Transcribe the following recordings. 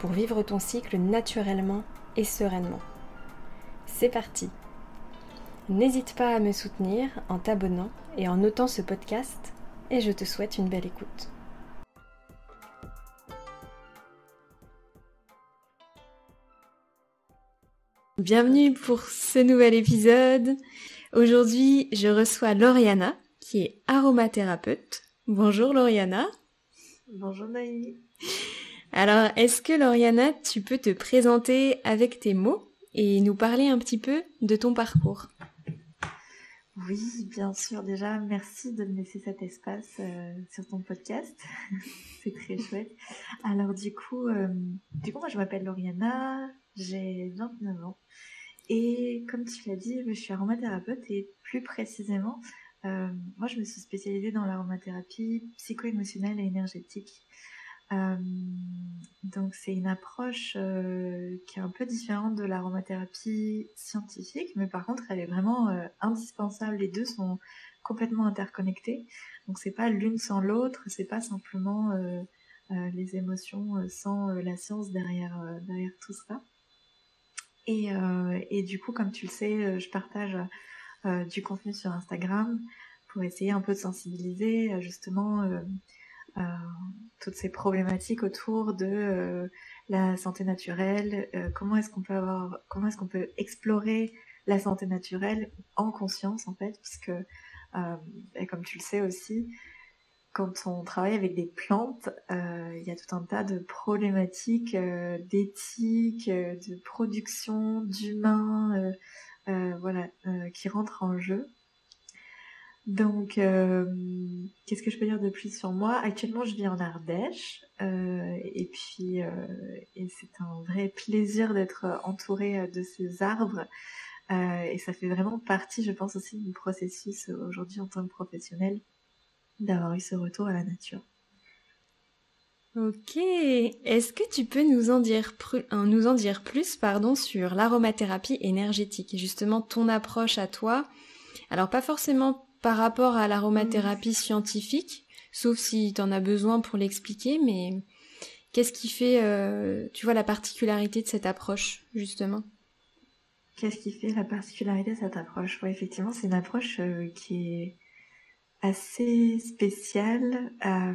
pour vivre ton cycle naturellement et sereinement. C'est parti N'hésite pas à me soutenir en t'abonnant et en notant ce podcast et je te souhaite une belle écoute. Bienvenue pour ce nouvel épisode. Aujourd'hui, je reçois Lauriana, qui est aromathérapeute. Bonjour Lauriana. Bonjour Naï. Alors, est-ce que Lauriana, tu peux te présenter avec tes mots et nous parler un petit peu de ton parcours? Oui, bien sûr. Déjà, merci de me laisser cet espace euh, sur ton podcast. C'est très chouette. Alors, du coup, euh, du coup, moi, je m'appelle Lauriana, j'ai 29 ans. Et comme tu l'as dit, je suis aromathérapeute et plus précisément, euh, moi je me suis spécialisée dans l'aromathérapie psycho-émotionnelle et énergétique. Euh, donc c'est une approche euh, qui est un peu différente de l'aromathérapie scientifique, mais par contre elle est vraiment indispensable. Les deux sont complètement interconnectés. Donc c'est pas l'une sans l'autre, c'est pas simplement les émotions sans la science derrière derrière tout ça. Euh, et, du coup, comme tu le sais, euh, je partage euh, du contenu sur Instagram pour essayer un peu de sensibiliser justement toutes ces problématiques autour de la santé naturelle. comment est-ce qu'on peut avoir, comment est-ce qu'on peut explorer la santé naturelle en conscience en fait, parce que et comme tu le sais aussi, quand on travaille avec des plantes, euh, il y a tout un tas de problématiques euh, d'éthique, euh, de production, d'humains, voilà, qui rentrent en jeu. Donc, qu'est-ce que je peux dire de plus sur moi? Actuellement, je vis en Ardèche, et puis, et c'est un vrai plaisir d'être entourée de ces arbres. et ça fait vraiment partie, je pense aussi, du processus aujourd'hui en tant que professionnel d'avoir eu ce retour à la nature. Ok. Est-ce que tu peux nous en dire, nous en dire plus pardon, sur l'aromathérapie énergétique et justement ton approche à toi? Alors pas forcément par rapport à l'aromathérapie scientifique, sauf si tu en as besoin pour l'expliquer, mais qu'est-ce qui fait, euh, tu vois, la particularité de cette approche justement? Qu'est-ce qui fait la particularité de cette approche? Oui, effectivement, c'est une approche euh, qui est assez spéciale. Euh,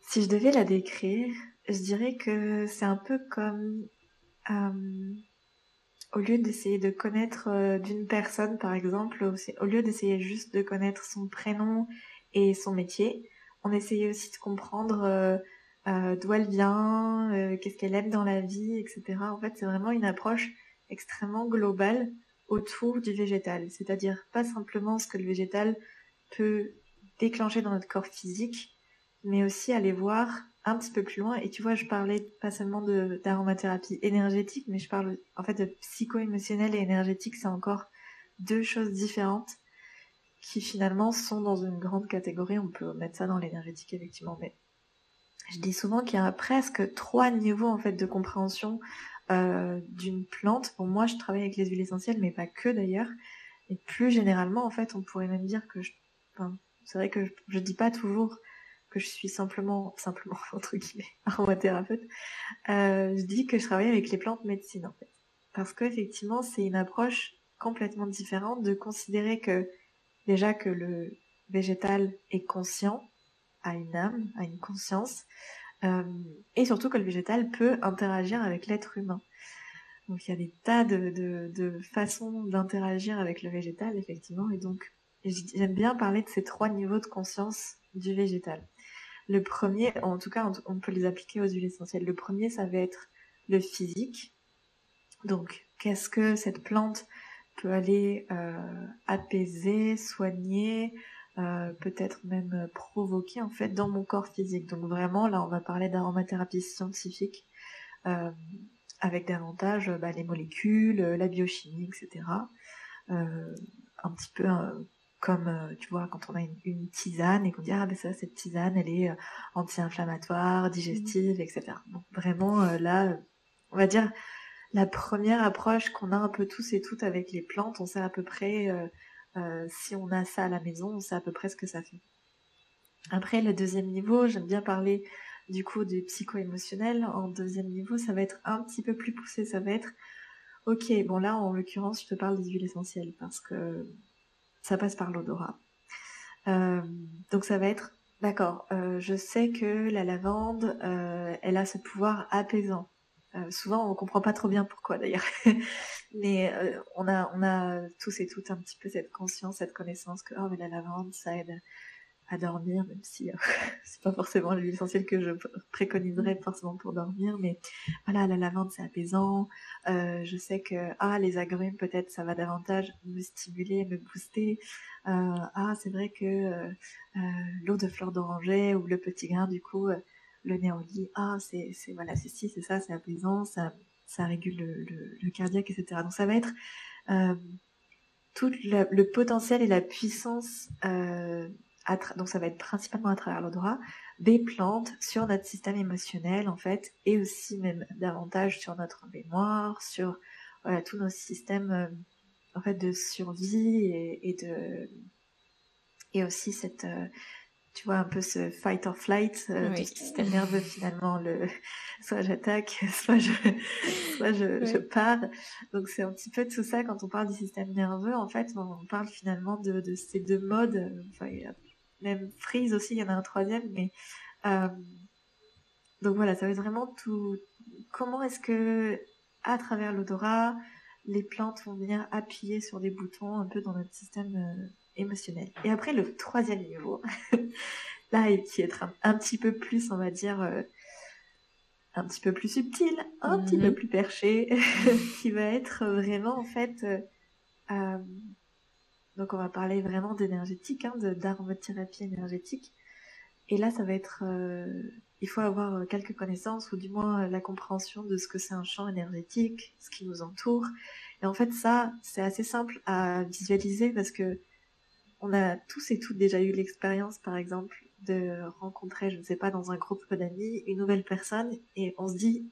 si je devais la décrire, je dirais que c'est un peu comme au lieu d'essayer de connaître euh, d'une personne, par exemple, au lieu d'essayer juste de connaître son prénom et son métier, on essayait aussi de comprendre d'où elle vient, qu'est-ce qu'elle aime dans la vie, etc. En fait, c'est vraiment une approche extrêmement globale autour du végétal, c'est-à-dire pas simplement ce que le végétal peut déclencher dans notre corps physique, mais aussi aller voir un petit peu plus loin. Et tu vois, je parlais pas seulement d'aromathérapie énergétique, mais je parle en fait de psycho-émotionnel et énergétique, c'est encore deux choses différentes qui finalement sont dans une grande catégorie. On peut mettre ça dans l'énergétique effectivement, mais je dis souvent qu'il y a presque trois niveaux en fait de compréhension euh, d'une plante. Pour moi, je travaille avec les huiles essentielles, mais pas que d'ailleurs. Et plus généralement, en fait, on pourrait même dire que c'est vrai que je, dis pas toujours que je suis simplement, simplement entre guillemets, aromathérapeute. Euh, je dis que je travaille avec les plantes médecine en fait, parce qu'effectivement, c'est une approche complètement différente de considérer que déjà que le végétal est conscient, a une âme, a une conscience, euh, et surtout que le végétal peut interagir avec l'être humain. Donc il y a des tas de façons d'interagir avec le végétal, effectivement, et donc j'aime bien parler de ces trois niveaux de conscience du végétal. Le premier, en tout cas, on peut les appliquer aux huiles essentielles. Le premier, ça va être le physique. Donc, qu'est-ce que cette plante peut aller euh, apaiser, soigner, euh, peut-être même provoquer en fait dans mon corps physique. Donc vraiment là on va parler d'aromathérapie scientifique avec davantage bah, les molécules, la biochimie, etc. un petit peu comme tu vois quand on a une, tisane et qu'on dit ah ben ça cette tisane elle est anti-inflammatoire, digestive, etc. Donc vraiment là, on va dire la première approche qu'on a un peu tous et toutes avec les plantes, on sait à peu près si on a ça à la maison, on sait à peu près ce que ça fait. Après le deuxième niveau, j'aime bien parler du coup du psycho-émotionnel. En deuxième niveau, ça va être un petit peu plus poussé, ça va être ok, bon là en l'occurrence je te parle des huiles essentielles parce que ça passe par l'odorat. Euh, donc ça va être, d'accord, euh, je sais que la lavande, euh, elle a ce pouvoir apaisant. souvent on comprend pas trop bien pourquoi d'ailleurs, mais on a on a tous et toutes un petit peu cette conscience, cette connaissance que oh mais la lavande ça aide à dormir, même si euh, c'est pas forcément l'huile essentielle que je préconiserais forcément pour dormir, mais voilà, la lavande c'est apaisant. Euh, je sais que ah les agrumes peut-être ça va davantage me stimuler, me booster. Euh, ah c'est vrai que euh, euh, l'eau de fleur d'oranger ou le petit grain du coup le néoli, ah c'est c'est voilà c'est si c'est ça c'est apaisant, ça ça régule le, le, cardiaque etc. Donc ça va être tout le potentiel et la puissance euh, donc ça va être principalement à travers l'odorat, des plantes sur notre système émotionnel en fait, et aussi même davantage sur notre mémoire, sur voilà, tous nos systèmes euh, en fait de survie et, de et aussi cette euh, tu vois un peu ce fight or flight euh, du système nerveux finalement le soit j'attaque soit je soit je, je pars. Donc c'est un petit peu tout ça quand on parle du système nerveux en fait on parle finalement de, de ces deux modes enfin, même Freeze aussi, il y en a un troisième, mais euh, donc voilà, ça va être vraiment tout. Comment est-ce que, à travers l'odorat, les plantes vont venir appuyer sur des boutons un peu dans notre système euh, émotionnel. Et après, le troisième niveau, là, qui est un, un, petit peu plus, on va dire, euh, un petit peu plus subtil, un petit peu mhm. plus perché, qui va être vraiment, en fait, euh, donc on va parler vraiment d'énergétique, hein, d'aromathérapie énergétique. Et là, ça va être, euh, il faut avoir euh, quelques connaissances ou du moins euh, la compréhension de ce que c'est un champ énergétique, ce qui nous entoure. Et en fait, ça, c'est assez simple à visualiser parce que on a tous et toutes déjà eu l'expérience, par exemple, de rencontrer, je ne sais pas, dans un groupe d'amis, une nouvelle personne et on se dit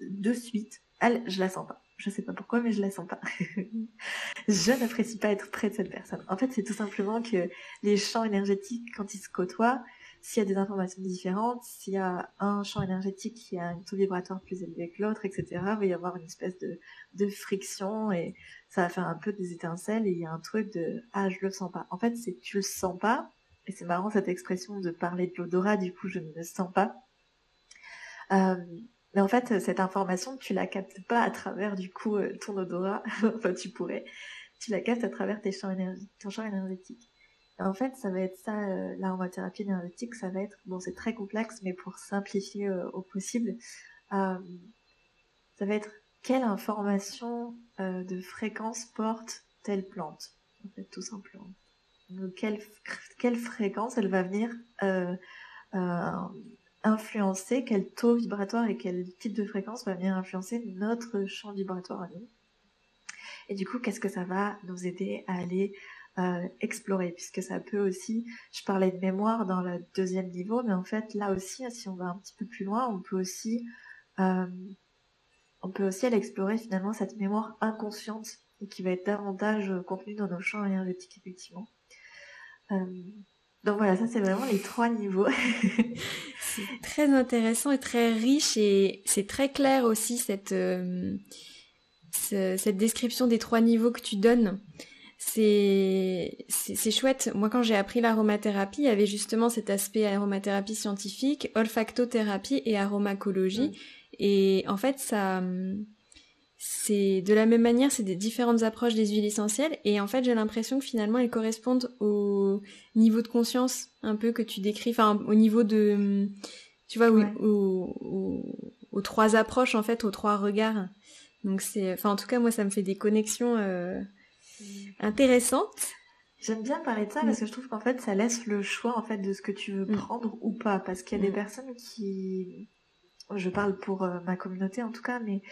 de suite, elle, je la sens pas. Je sais pas pourquoi, mais je la sens pas. je n'apprécie pas être près de cette personne. En fait, c'est tout simplement que les champs énergétiques, quand ils se côtoient, s'il y a des informations différentes, s'il y a un champ énergétique qui a un taux vibratoire plus élevé que l'autre, etc., il va y avoir une espèce de, de friction et ça va faire un peu des étincelles et il y a un truc de ah je le sens pas. En fait, c'est tu le sens pas et c'est marrant cette expression de parler de l'odorat. Du coup, je ne le sens pas. Euh, mais en fait, cette information, tu la captes pas à travers du coup euh, ton odorat. enfin, tu pourrais. Tu la captes à travers tes champs ton champ énergétique. Et en fait, ça va être ça, euh, l'aromathérapie énergétique, ça va être, bon, c'est très complexe, mais pour simplifier euh, au possible, euh, ça va être quelle information de fréquence porte telle plante, en fait, tout simplement. Donc, quelle, quelle fréquence elle va venir influencer, quel taux vibratoire et quel type de fréquence va venir influencer notre champ vibratoire à nous. Et du coup, qu'est-ce que ça va nous aider à aller euh, explorer? Puisque ça peut aussi, je parlais de mémoire dans le deuxième niveau, mais en fait, là aussi, si on va un petit peu plus loin, on peut aussi, euh, on peut aussi aller explorer finalement cette mémoire inconsciente et qui va être davantage contenue dans nos champs énergétiques, effectivement. Euh, donc voilà, ça c'est vraiment les trois niveaux. c'est très intéressant et très riche et c'est très clair aussi cette, euh, cette description des trois niveaux que tu donnes. C'est, c'est, chouette. Moi, quand j'ai appris l'aromathérapie, il y avait justement cet aspect aromathérapie scientifique, olfactothérapie et aromacologie. Et en fait, ça, c'est de la même manière, c'est des différentes approches des huiles essentielles et en fait j'ai l'impression que finalement elles correspondent au niveau de conscience un peu que tu décris, enfin au niveau de, tu vois, aux, trois approches en fait, aux trois regards. Donc c'est, enfin en tout cas moi ça me fait des connexions euh, mm. intéressantes. J'aime bien parler de ça parce mm. que je trouve qu'en fait ça laisse le choix en fait de ce que tu veux mm. prendre ou pas parce qu'il y a des personnes qui je parle pour euh, ma communauté en tout cas, mais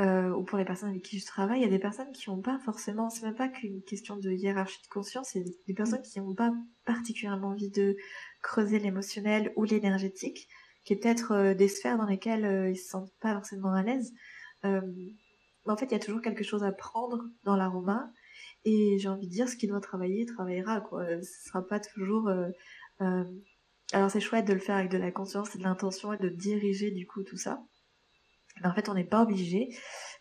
euh, ou pour les personnes avec qui je travaille, il y a des personnes qui n'ont pas forcément, c'est même pas qu'une question de hiérarchie de conscience, c'est des personnes qui n'ont pas particulièrement envie de creuser l'émotionnel ou l'énergétique, qui est peut-être euh, des sphères dans lesquelles ils se sentent pas forcément à l'aise. mais en fait, il y a toujours quelque chose à prendre dans l'aroma, et j'ai envie de dire, ce qui doit travailler, travaillera quoi. Ce sera pas toujours alors c'est chouette de le faire avec de la conscience et de l'intention et de diriger du coup tout ça. Mais en fait on n'est pas obligé.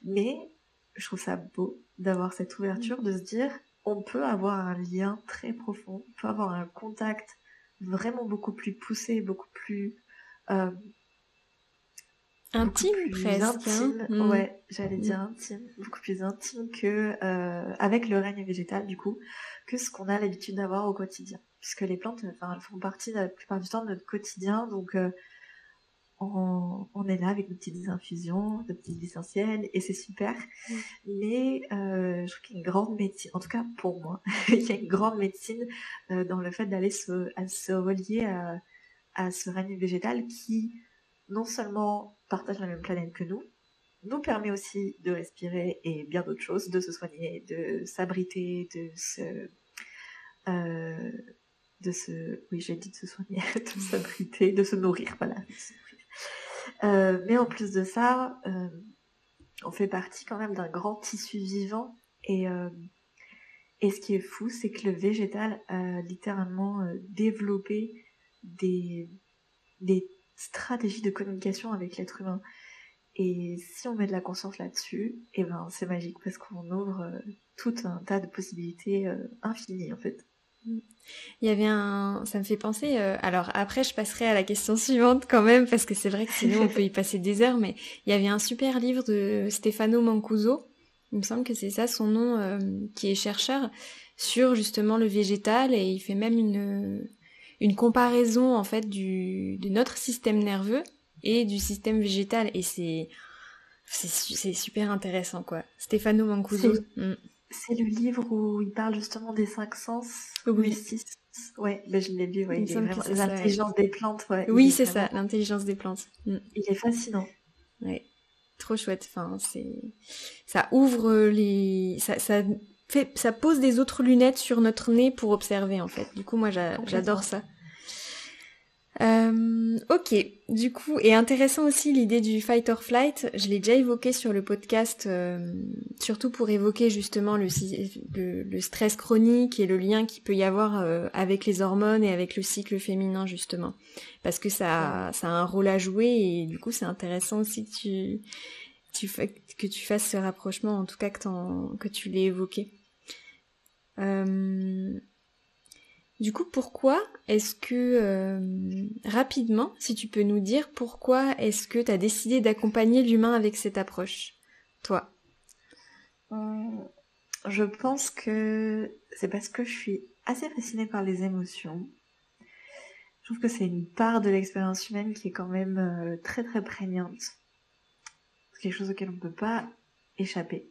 Mais je trouve ça beau d'avoir cette ouverture, de se dire on peut avoir un lien très profond, on peut avoir un contact vraiment beaucoup plus poussé, beaucoup plus euh, intime presque. Hein. Intime, mm. ouais, j'allais dire mm. intime, beaucoup plus intime que euh, avec le règne végétal du coup, que ce qu'on a l'habitude d'avoir au quotidien puisque les plantes, enfin, elles font partie la plupart du temps de notre quotidien, donc euh, on, est là avec nos petites infusions, nos petites essentiels, et c'est super. Mm. Mais euh, je trouve qu'il y a une grande médecine, en tout cas pour moi, il y a une grande médecine euh, dans le fait d'aller se, se relier à, à ce règne végétal qui non seulement partage la même planète que nous, nous permet aussi de respirer et bien d'autres choses, de se soigner, de s'abriter, de se euh, de se, oui, j'ai dit de se soigner, de s'abriter, de se nourrir, voilà. Euh, mais en plus de ça, euh, on fait partie quand même d'un grand tissu vivant et euh, et ce qui est fou, c'est que le végétal a littéralement développé des des stratégies de communication avec l'être humain. Et si on met de la conscience là-dessus, et eh ben c'est magique parce qu'on ouvre tout un tas de possibilités infinies en fait. Il y avait un, ça me fait penser. Euh, alors après, je passerai à la question suivante quand même parce que c'est vrai que sinon on peut y passer des heures. Mais il y avait un super livre de Stefano Mancuso. Il me semble que c'est ça son nom, euh, qui est chercheur sur justement le végétal et il fait même une une comparaison en fait du de notre système nerveux et du système végétal et c'est c'est super intéressant quoi. Stefano Mancuso. C'est le livre où il parle justement des cinq sens. Oui. Ouais, ben je l'ai lu, ouais. L'intelligence des plantes, ouais. Oui, c'est ça, l'intelligence des plantes. Mm. Il est fascinant. Ouais. Trop chouette. Enfin, c'est, ça ouvre les, ça, ça fait, ça pose des autres lunettes sur notre nez pour observer, en fait. Du coup, moi, j'adore ça. Euh, ok, du coup, et intéressant aussi l'idée du fight or flight. Je l'ai déjà évoqué sur le podcast, euh, surtout pour évoquer justement le, le, stress chronique et le lien qu'il peut y avoir euh, avec les hormones et avec le cycle féminin justement, parce que ça, ça a un rôle à jouer et du coup c'est intéressant aussi que tu, tu que tu fasses ce rapprochement, en tout cas que, que tu l'aies évoqué. Euh, du coup, pourquoi est-ce que, euh, rapidement, si tu peux nous dire, pourquoi est-ce que tu as décidé d'accompagner l'humain avec cette approche, toi? Hum, Je pense que c'est parce que je suis assez fascinée par les émotions. Je trouve que c'est une part de l'expérience humaine qui est quand même euh, très très prégnante. C'est quelque chose auquel on ne peut pas échapper.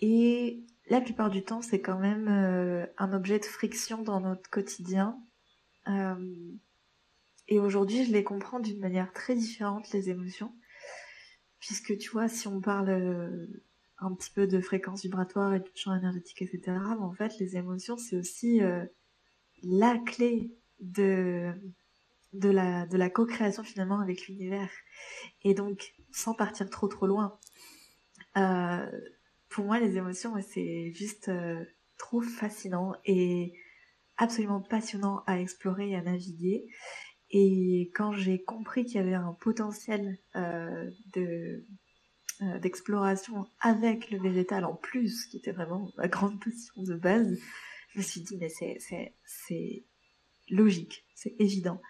Et la plupart du temps, c'est quand même euh, un objet de friction dans notre quotidien. Euh, et aujourd'hui, je les comprends d'une manière très différente, les émotions. Puisque tu vois, si on parle euh, un petit peu de fréquence vibratoire et de champ énergétique, etc., en fait, les émotions, c'est aussi la clé de, de la, de la co-création finalement avec l'univers. Et donc, sans partir trop trop loin, pour moi, les émotions, c'est juste euh, trop fascinant et absolument passionnant à explorer et à naviguer. Et quand j'ai compris qu'il y avait un potentiel euh, euh, d'exploration avec le végétal en plus, qui était vraiment ma grande passion de base, je me suis dit mais c'est logique, c'est évident.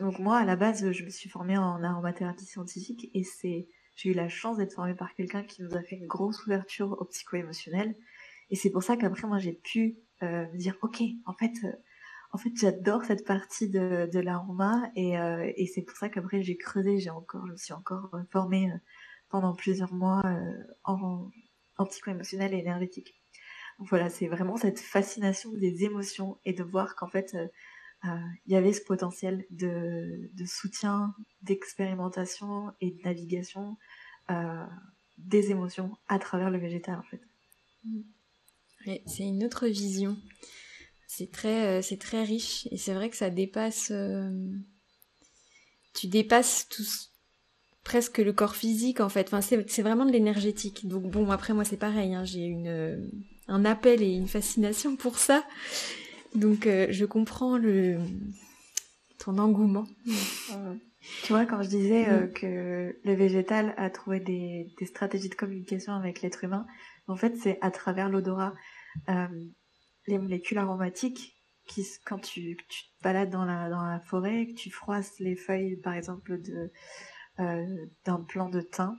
donc moi à la base je me suis formée en aromathérapie scientifique et c'est j'ai eu la chance d'être formée par quelqu'un qui nous a fait une grosse ouverture au psycho-émotionnel. Et c'est pour ça qu'après, moi, j'ai pu euh, me dire, ok, en fait, euh, en fait, j'adore cette partie de, de l'aroma, et, euh, et c'est pour ça qu'après, j'ai creusé, j'ai encore, je me suis encore formée pendant plusieurs mois en, en psycho-émotionnel et énergétique. Donc voilà, c'est vraiment cette fascination des émotions et de voir qu'en fait, il y avait ce potentiel de, soutien, d'expérimentation et de navigation des émotions à travers le végétal en fait. c'est une autre vision. C'est très, c'est très riche et c'est vrai que ça dépasse. tu dépasses presque le corps physique en fait. C'est vraiment de l'énergétique. Donc bon, après moi c'est pareil. Hein. J'ai une un appel et une fascination pour ça. Donc euh, je comprends le ton engouement. Tu vois, quand je disais euh, que le végétal a trouvé des, stratégies de communication avec l'être humain, en fait, c'est à travers l'odorat. Euh, les molécules aromatiques, qui, quand tu, te balades dans la, dans la forêt, que tu froisses les feuilles, par exemple, d'un plant de thym,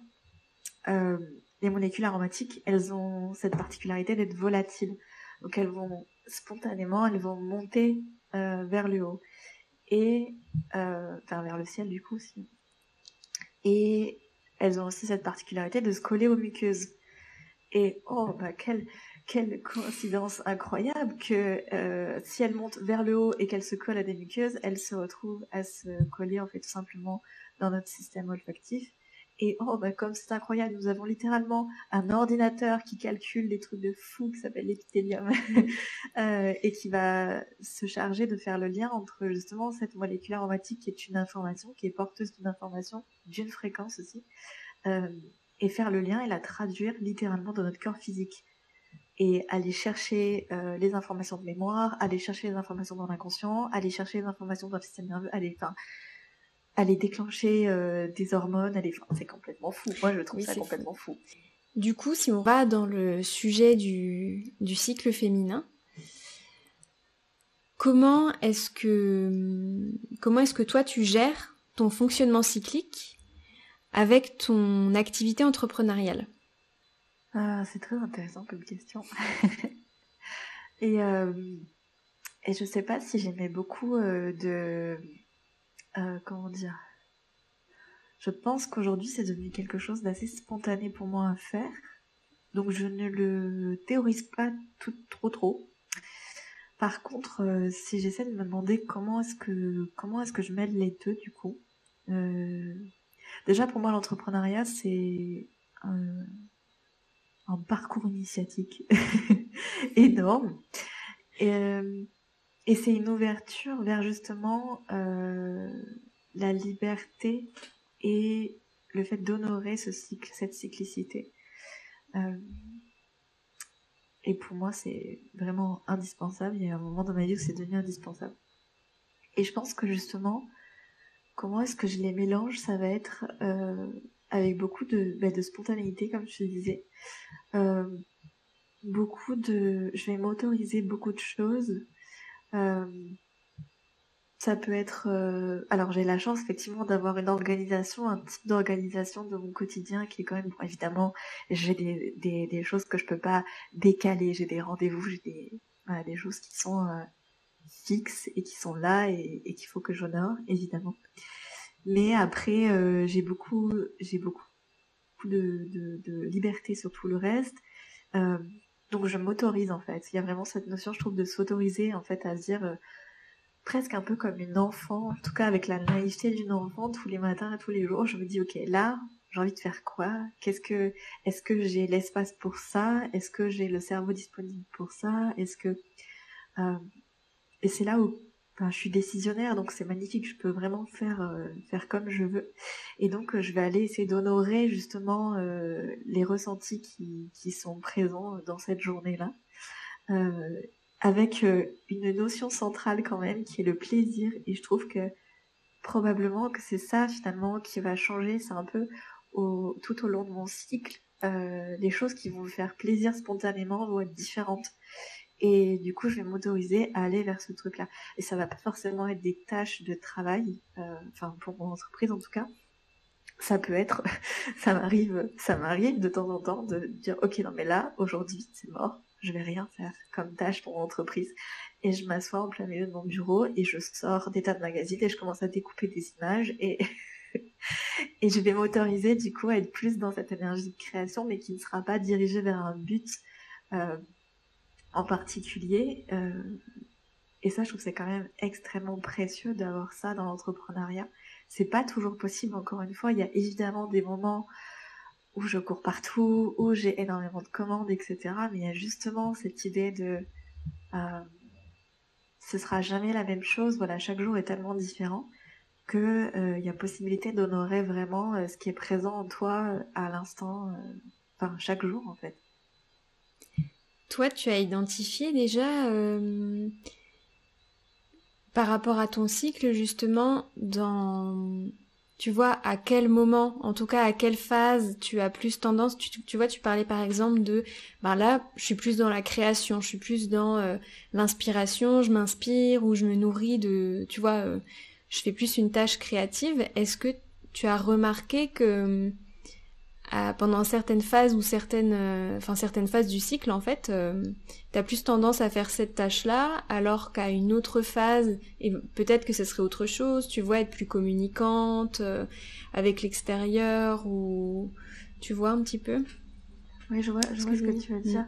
les molécules aromatiques, elles ont cette particularité d'être volatiles. Donc elles vont spontanément, elles vont monter euh, vers le haut et euh, enfin vers le ciel du coup aussi. Et elles ont aussi cette particularité de se coller aux muqueuses. Et oh bah quelle quelle coïncidence incroyable que euh, si elles montent vers le haut et qu'elles se collent à des muqueuses, elles se retrouvent à se coller en fait tout simplement dans notre système olfactif et oh, bah, comme c'est incroyable, nous avons littéralement un ordinateur qui calcule des trucs de fou qui s'appelle l'épithélium euh, et qui va se charger de faire le lien entre justement cette molécule aromatique qui est une information, qui est porteuse d'une information, d'une fréquence aussi, euh, et faire le lien et la traduire littéralement dans notre corps physique. Et aller chercher euh, les informations de mémoire, aller chercher les informations dans l'inconscient, aller chercher les informations dans le système nerveux, aller, enfin, aller déclencher euh, des hormones, aller... c'est complètement fou. Moi, je trouve ça complètement fou. Du coup, si on va dans le sujet du, du cycle féminin, comment est-ce que comment est-ce que toi tu gères ton fonctionnement cyclique avec ton activité entrepreneuriale? Ah, C'est très intéressant comme question. et, euh, et je sais pas si j'aimais beaucoup euh, de euh, comment dire? Je pense qu'aujourd'hui c'est devenu quelque chose d'assez spontané pour moi à faire. Donc je ne le théorise pas tout, trop trop. Par contre, euh, si j'essaie de me demander comment est-ce que comment est-ce que je mêle les deux du coup, euh, déjà pour moi l'entrepreneuriat c'est un, parcours initiatique énorme. Et c'est une ouverture vers justement euh, la liberté et le fait d'honorer ce cycle, cette cyclicité. Euh, et pour moi, c'est vraiment indispensable. Il y a un moment dans ma vie où c'est devenu indispensable. Et je pense que justement, comment est-ce que je les mélange? Ça va être euh, avec beaucoup de, bah, de spontanéité, comme je te disais. beaucoup de, je vais m'autoriser beaucoup de choses euh, ça peut être. Euh, alors j'ai la chance effectivement d'avoir une organisation, un type d'organisation de mon quotidien qui est quand même évidemment j'ai des, choses que je peux pas décaler, j'ai des rendez-vous, j'ai des choses qui sont euh, fixes et qui sont là et, qu'il faut que j'honore évidemment. Mais après j'ai beaucoup j'ai beaucoup de, liberté sur tout le reste. Donc je m'autorise en fait. Il y a vraiment cette notion, je trouve, de s'autoriser en fait à se dire euh, presque un peu comme une enfant, en tout cas avec la naïveté d'une enfant, tous les matins et tous les jours, je me dis ok là j'ai envie de faire quoi? Qu'est-ce que est-ce que j'ai l'espace pour ça? Est-ce que j'ai le cerveau disponible pour ça? Est-ce que euh, et c'est là où je suis décisionnaire, donc c'est magnifique. Je peux vraiment faire euh, faire comme je veux. Et donc, euh, je vais aller essayer d'honorer justement euh, les ressentis qui, qui sont présents dans cette journée-là, avec une notion centrale quand même qui est le plaisir. Et je trouve que probablement que c'est ça finalement qui va changer. C'est un peu au, tout au long de mon cycle, les choses qui vont me faire plaisir spontanément vont être différentes. Et du coup, je vais m'autoriser à aller vers ce truc-là. Et ça va pas forcément être des tâches de travail, euh, enfin pour mon entreprise en tout cas. Ça peut être, ça m'arrive, ça m'arrive de temps en temps de dire, ok, non mais là, aujourd'hui, c'est mort, je vais rien faire comme tâche pour mon entreprise. Et je m'assois en plein milieu de mon bureau et je sors des tas de magazines et je commence à découper des images et et je vais m'autoriser du coup à être plus dans cette énergie de création, mais qui ne sera pas dirigée vers un but. Euh, en particulier, euh, Et ça, je trouve que c'est quand même extrêmement précieux d'avoir ça dans l'entrepreneuriat. C'est pas toujours possible, encore une fois. Il y a évidemment des moments où je cours partout, où j'ai énormément de commandes, etc. Mais il y a justement cette idée de euh, ce sera jamais la même chose. Voilà, chaque jour est tellement différent que il y a possibilité d'honorer vraiment ce qui est présent en toi à l'instant, enfin chaque jour en fait. Toi, tu as identifié déjà euh, par rapport à ton cycle justement dans tu vois à quel moment, en tout cas à quelle phase tu as plus tendance, tu, vois, tu parlais par exemple de, ben là, je suis plus dans la création, je suis plus dans euh, l'inspiration, je m'inspire ou je me nourris de, tu vois, euh, je fais plus une tâche créative. Est-ce que tu as remarqué que pendant certaines phases ou certaines, euh, enfin certaines phases du cycle en fait, euh, tu as plus tendance à faire cette tâche-là, alors qu'à une autre phase, et peut-être que ce serait autre chose, tu vois, être plus communicante euh, avec l'extérieur ou tu vois un petit peu? Oui, je vois, je vois ce que, tu veux dire.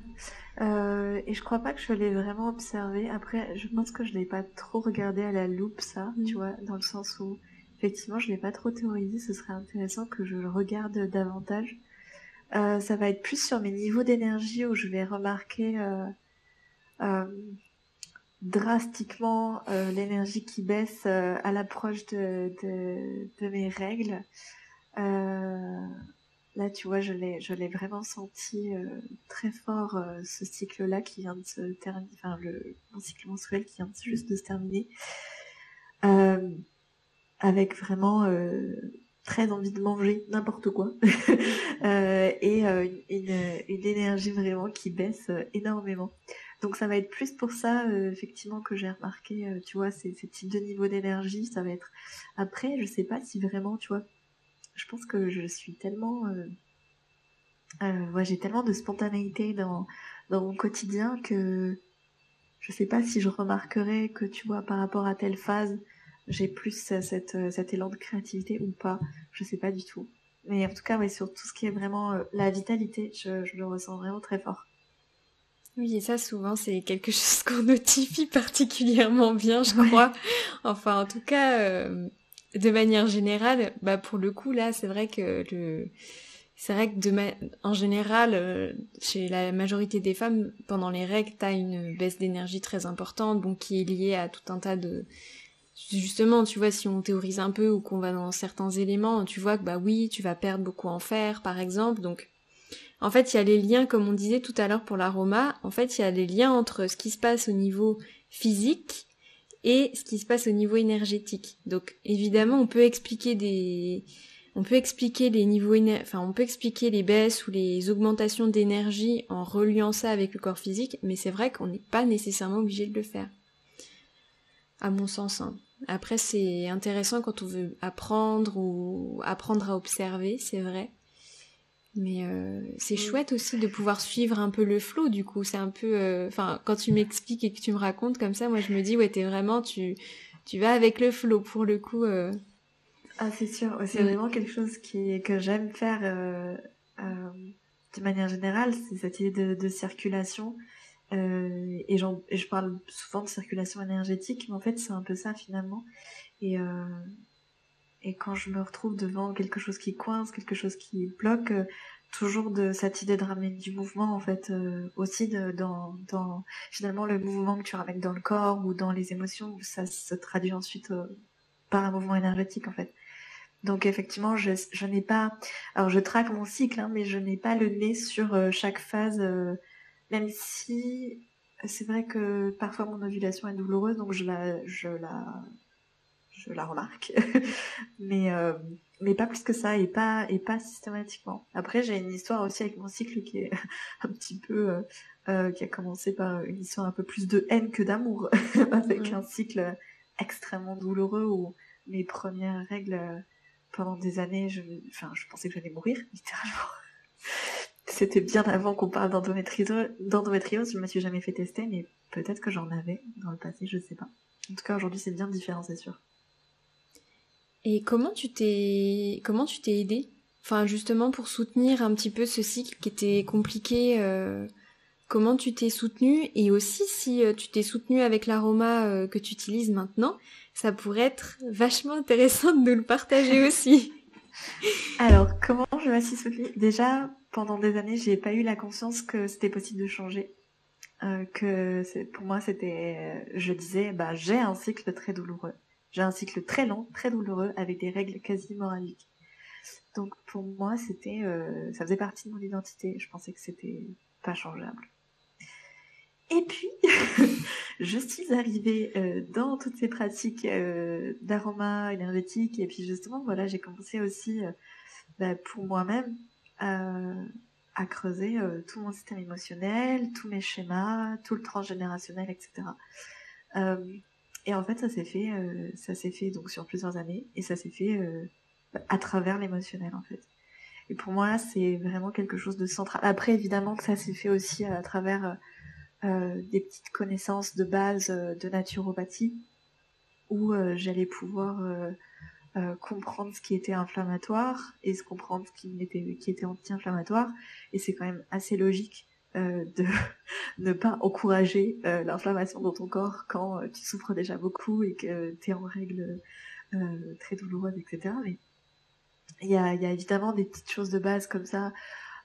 Euh, et je crois pas que je l'ai vraiment observé. Après, je pense que je l'ai pas trop regardé à la loupe, ça, tu mm. vois, dans le sens où Effectivement, je l'ai pas trop théorisé, ce serait intéressant que je le regarde davantage. Euh, ça va être plus sur mes niveaux d'énergie où je vais remarquer euh, euh, drastiquement l'énergie qui baisse à l'approche de, de, mes règles. là, tu vois, je l'ai, vraiment senti très fort ce cycle-là qui vient de se terminer, enfin le mon cycle menstruel qui vient juste de se terminer avec vraiment euh, très envie de manger n'importe quoi euh, et euh, une, une, énergie vraiment qui baisse énormément. Donc ça va être plus pour ça effectivement que j'ai remarqué, tu vois, ces, ces types de niveaux d'énergie, ça va être. Après, je sais pas si vraiment, tu vois, je pense que je suis tellement, ouais, j'ai tellement de spontanéité dans dans mon quotidien que je sais pas si je remarquerai que tu vois par rapport à telle phase j'ai plus cette, euh, cet élan de créativité ou pas, je sais pas du tout. Mais en tout cas, oui, sur tout ce qui est vraiment euh, la vitalité, je, je, le ressens vraiment très fort. Oui, et ça, souvent, c'est quelque chose qu'on notifie particulièrement bien, je crois. Enfin, en tout cas, euh, de manière générale, bah, pour le coup, là, c'est vrai que le, c'est vrai que de en général, chez la majorité des femmes, pendant les règles, t'as une baisse d'énergie très importante, bon, qui est liée à tout un tas de, justement, tu vois, si on théorise un peu ou qu'on va dans certains éléments, tu vois que bah oui, tu vas perdre beaucoup en fer, par exemple. Donc, en fait, il y a les liens, comme on disait tout à l'heure pour l'aroma. En fait, il y a les liens entre ce qui se passe au niveau physique et ce qui se passe au niveau énergétique. Donc, évidemment, on peut expliquer des, on peut expliquer les niveaux, enfin, on peut expliquer les baisses ou les augmentations d'énergie en reliant ça avec le corps physique, mais c'est vrai qu'on n'est pas nécessairement obligé de le faire. À mon sens, hein. Après, c'est intéressant quand on veut apprendre ou apprendre à observer, c'est vrai. Mais euh, c'est mm. chouette aussi de pouvoir suivre un peu le flow, du coup. C'est un peu... Euh, enfin, quand tu m'expliques et que tu me racontes comme ça, moi, je me dis, ouais, t'es vraiment... Tu, tu vas avec le flow, pour le coup. Euh. Ah, c'est sûr. C'est mm. vraiment quelque chose qui, que j'aime faire de manière générale. C'est cette idée de, de circulation. Euh, et, et, je parle souvent de circulation énergétique, mais en fait c'est un peu ça finalement. Et, euh, et quand je me retrouve devant quelque chose qui coince, quelque chose qui bloque, euh, toujours de cette idée de ramener du mouvement en fait, euh, aussi de, dans, dans finalement le mouvement que tu ramènes dans le corps ou dans les émotions, ça se traduit ensuite euh, par un mouvement énergétique en fait. Donc effectivement, je, je n'ai pas, alors je traque mon cycle, hein, mais je n'ai pas le nez sur chaque phase même si c'est vrai que parfois mon ovulation est douloureuse, donc je la, je la, je la remarque, mais euh, mais pas plus que ça et pas et pas systématiquement. Après, j'ai une histoire aussi avec mon cycle qui est un petit peu euh, euh, qui a commencé par une histoire un peu plus de haine que d'amour, avec un cycle extrêmement douloureux où mes premières règles pendant des années, je, enfin, je pensais que j'allais mourir littéralement c'était bien avant qu'on parle d'endométriose. Je me suis jamais fait tester, mais peut-être que j'en avais dans le passé, je sais pas. En tout cas, aujourd'hui, c'est bien différent, c'est sûr. Et comment tu t'es, comment tu t'es aidé Enfin, justement, pour soutenir un petit peu ce cycle qui était compliqué, euh, comment tu t'es soutenue? Et aussi si euh, tu t'es soutenue avec l'aroma euh, que tu utilises maintenant, ça pourrait être vachement intéressant de nous le partager aussi. Alors, comment je me suis soutenue? Déjà, pendant des années, j'ai pas eu la conscience que c'était possible de changer. Euh, que pour moi, c'était, je disais, bah, j'ai un cycle très douloureux. J'ai un cycle très long, très douloureux, avec des règles quasi moraliques. Donc pour moi, c'était, ça faisait partie de mon identité. Je pensais que c'était pas changeable. Et puis, je suis arrivée euh, dans toutes ces pratiques euh, d'aroma énergétique. Et puis justement, voilà, j'ai commencé aussi euh, bah, pour moi-même à creuser tout mon système émotionnel, tous mes schémas, tout le transgénérationnel, etc. et en fait, ça s'est fait, ça s'est fait donc sur plusieurs années, et ça s'est fait à travers l'émotionnel en fait. Et pour moi, c'est vraiment quelque chose de central. Après, évidemment que ça s'est fait aussi à travers euh, des petites connaissances de base euh, de naturopathie où euh, j'allais pouvoir comprendre ce qui était inflammatoire et se comprendre ce qui était, anti-inflammatoire. Et c'est quand même assez logique de ne pas encourager l'inflammation dans ton corps quand tu souffres déjà beaucoup et que tu es en règle très douloureuse, etc. Mais il y a, y a, évidemment des petites choses de base comme ça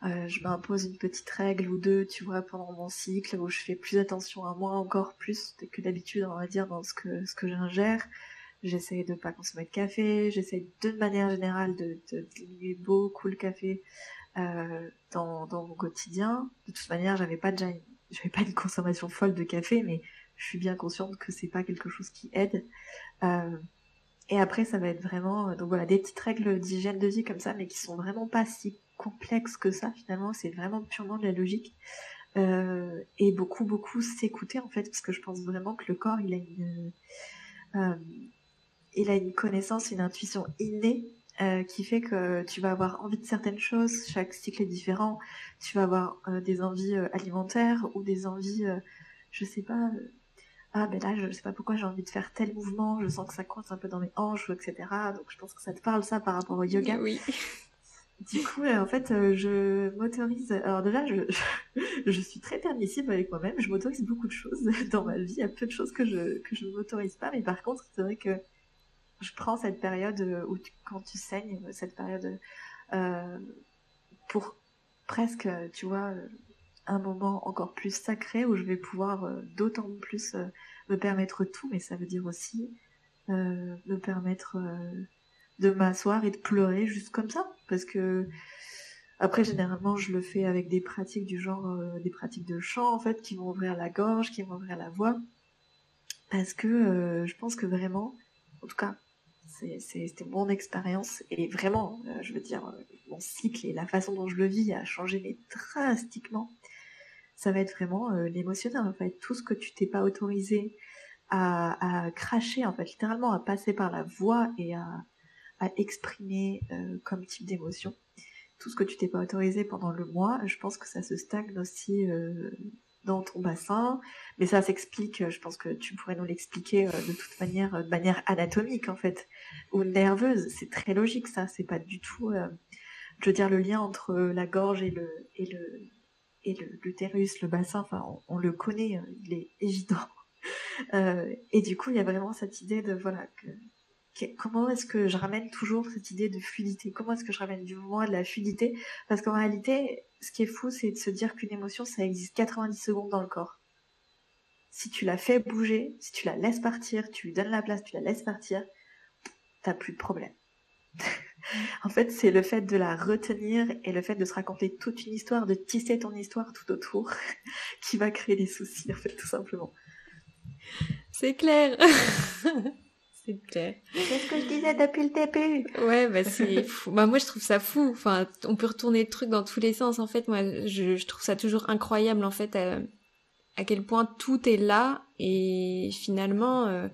euh, je m'impose une petite règle ou deux, tu vois, pendant mon cycle, où je fais plus attention à moi, encore plus que d'habitude, on va dire, dans ce que, ce que j'ingère. J'essaie de pas consommer de café, j'essaie de manière générale de, diminuer beaucoup le café euh, dans, dans mon quotidien. De toute manière, j'avais pas déjà, j'avais pas une consommation folle de café, mais je suis bien consciente que c'est pas quelque chose qui aide. Euh, et après, ça va être vraiment, donc voilà, des petites règles d'hygiène de vie comme ça, mais qui sont vraiment pas si complexe que ça finalement, c'est vraiment purement de la logique. Euh, et beaucoup, beaucoup s'écouter en fait, parce que je pense vraiment que le corps, il a une, euh, il a une connaissance, une intuition innée euh, qui fait que tu vas avoir envie de certaines choses, chaque cycle est différent, tu vas avoir des envies alimentaires ou des envies, je sais pas, ah ben là je sais pas pourquoi j'ai envie de faire tel mouvement, je sens que ça coince un peu dans mes hanches, etc. Donc je pense que ça te parle ça par rapport au yoga. Oui. Du coup, euh, en fait, euh, je m'autorise. Alors déjà, je, je, suis très permissive avec moi-même. Je m'autorise beaucoup de choses dans ma vie. Il y a peu de choses que je que je ne m'autorise pas, mais par contre, c'est vrai que je prends cette période euh, où quand tu saignes, cette période euh, pour presque, tu vois, un moment encore plus sacré où je vais pouvoir d'autant plus me permettre tout, mais ça veut dire aussi me permettre de m'asseoir et de pleurer juste comme ça. Parce que après généralement je le fais avec des pratiques du genre euh, des pratiques de chant en fait qui vont ouvrir la gorge qui vont ouvrir la voix. Parce que euh, je pense que vraiment en tout cas c'était mon expérience et vraiment euh, je veux dire mon cycle et la façon dont je le vis a changé mais drastiquement ça va être vraiment l'émotionnel en fait tout ce que tu t'es pas autorisé à, à cracher en fait littéralement à passer par la voix et à à exprimer euh, comme type d'émotion. Tout ce que tu t'es pas autorisé pendant le mois, je pense que ça se stagne aussi euh, dans ton bassin, mais ça s'explique, je pense que tu pourrais nous l'expliquer euh, de toute manière, de manière anatomique en fait, ou nerveuse, c'est très logique ça, c'est pas du tout, je veux dire, le lien entre la gorge et le, et le, et l'utérus, le, bassin, enfin, on, le connaît, il est évident. et du coup, il y a vraiment cette idée de, voilà, que comment est-ce que je ramène toujours cette idée de fluidité? Comment est-ce que je ramène du mouvement de la fluidité? Parce qu'en réalité, ce qui est fou, c'est de se dire qu'une émotion, ça existe 90 secondes dans le corps. Si tu la fais bouger, si tu la laisses partir, tu lui donnes la place, tu la laisses partir, t'as plus de problème. en fait, c'est le fait de la retenir et le fait de se raconter toute une histoire, de tisser ton histoire tout autour, qui va créer des soucis, en fait, tout simplement. C'est clair. C'est ce que je disais depuis le début. Ouais, bah c'est fou. Bah moi je trouve ça fou. Enfin, on peut retourner le truc dans tous les sens. En fait, moi je, je trouve ça toujours incroyable en fait à, à, quel point tout est là et finalement euh,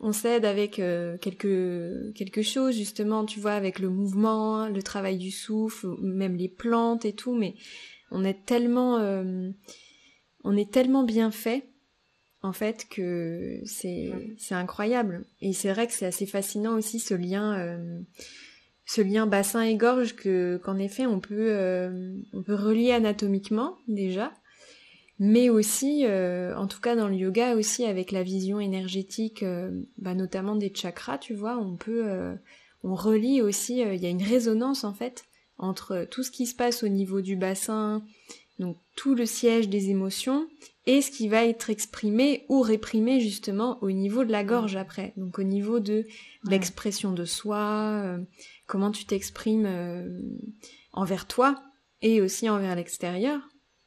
on s'aide avec euh, quelque quelque chose justement, tu vois, avec le mouvement, le travail du souffle, même les plantes et tout. Mais on est tellement euh, on est tellement bien fait en fait que c'est incroyable. Et c'est vrai que c'est assez fascinant aussi ce lien euh, ce lien bassin et gorge que qu'en effet on peut euh, on peut relier anatomiquement déjà. Mais aussi, euh, en tout cas dans le yoga aussi avec la vision énergétique, bah, notamment des chakras, tu vois, on peut, on relie aussi, il y a une résonance en fait entre tout ce qui se passe au niveau du bassin, donc tout le siège des émotions, et ce qui va être exprimé ou réprimé justement au niveau de la gorge après, donc au niveau de l'expression de soi, comment tu t'exprimes envers toi et aussi envers l'extérieur.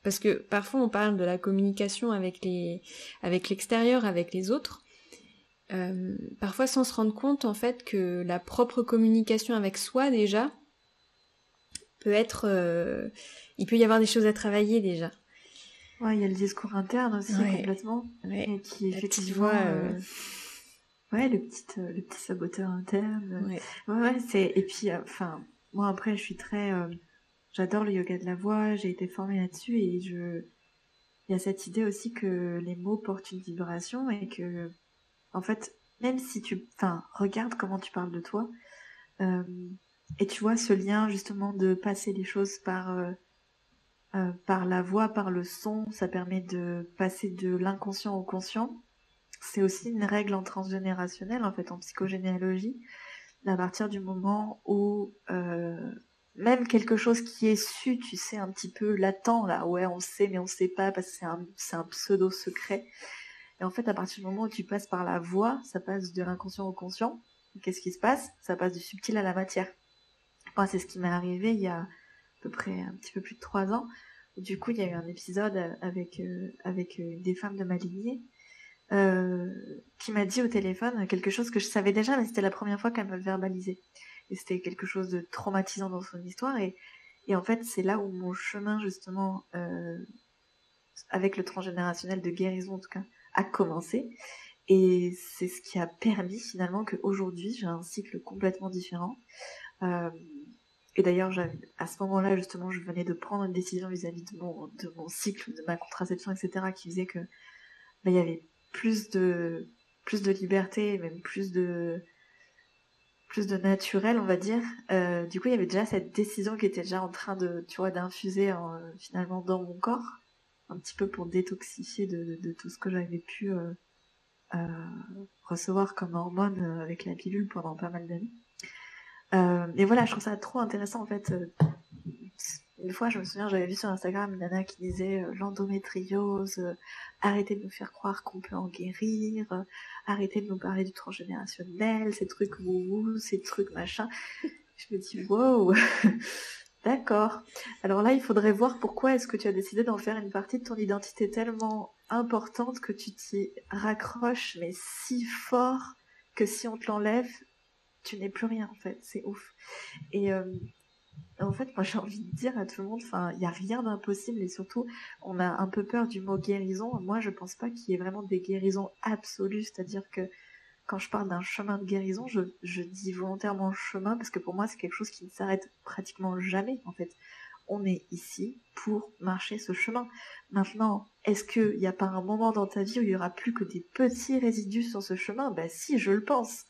Parce que parfois on parle de la communication avec les, avec l'extérieur, avec les autres. Euh, parfois sans se rendre compte en fait que la propre communication avec soi déjà peut être, euh, il peut y avoir des choses à travailler déjà. Ouais, il y a le discours interne aussi complètement, et qui effectivement, euh, ouais, le petit, le petit saboteur interne. Ouais, ouais, c'est et puis enfin, moi après je suis très J'adore le yoga de la voix, j'ai été formée là-dessus et je il y a cette idée aussi que les mots portent une vibration et que en fait même si tu enfin regarde comment tu parles de toi euh, et tu vois ce lien justement de passer les choses par euh, euh, par la voix, par le son, ça permet de passer de l'inconscient au conscient. C'est aussi une règle en transgénérationnel en fait en psychogénéalogie à partir du moment où même quelque chose qui est su, tu sais, un petit peu latent, là, ouais, on sait, mais on sait pas, parce que c'est un, un pseudo secret. Et en fait, à partir du moment où tu passes par la voix, ça passe de l'inconscient au conscient. Qu'est-ce qui se passe? Ça passe du subtil à la matière. Moi, c'est ce qui m'est arrivé il y a à peu près un petit peu plus de trois ans. Du coup, il y a eu un épisode avec euh, avec euh, des femmes de ma lignée euh, qui m'a dit au téléphone quelque chose que je savais déjà, mais c'était la première fois qu'elle me verbalisait. Et c'était quelque chose de traumatisant dans son histoire. Et, et en fait c'est là où mon chemin justement euh, avec le transgénérationnel de guérison en tout cas a commencé. Et c'est ce qui a permis finalement qu'aujourd'hui j'ai un cycle complètement différent. Euh, et d'ailleurs à ce moment-là justement je venais de prendre une décision vis-à-vis de mon cycle de ma contraception etc qui faisait que il y avait plus de plus de liberté même plus de plus de naturel, on va dire. Euh, du coup, il y avait déjà cette décision qui était déjà en train de, tu vois, d'infuser euh, finalement dans mon corps, un petit peu pour détoxifier de, tout ce que j'avais pu euh, recevoir comme hormones avec la pilule pendant pas mal d'années. Et voilà, je trouve ça trop intéressant en fait une fois, je me souviens, j'avais vu sur Instagram une nana qui disait euh, l'endométriose, euh, arrêtez de nous faire croire qu'on peut en guérir, euh, arrêtez de nous parler du transgénérationnel, ces trucs wouhou, ces trucs machin. Je me dis wow, d'accord. Alors là, il faudrait voir pourquoi est-ce que tu as décidé d'en faire une partie de ton identité tellement importante que tu t'y raccroches, mais si fort que si on te l'enlève, tu n'es plus rien en fait. C'est ouf. Et en fait, moi j'ai envie de dire à tout le monde, enfin, il n'y a rien d'impossible et surtout, on a un peu peur du mot guérison. Moi, je pense pas qu'il y ait vraiment des guérisons absolues, c'est-à-dire que quand je parle d'un chemin de guérison, je, je dis volontairement chemin parce que pour moi, c'est quelque chose qui ne s'arrête pratiquement jamais, en fait. On est ici pour marcher ce chemin. Maintenant, est-ce qu'il n'y a pas un moment dans ta vie où il y aura plus que des petits résidus sur ce chemin? Ben si, je le pense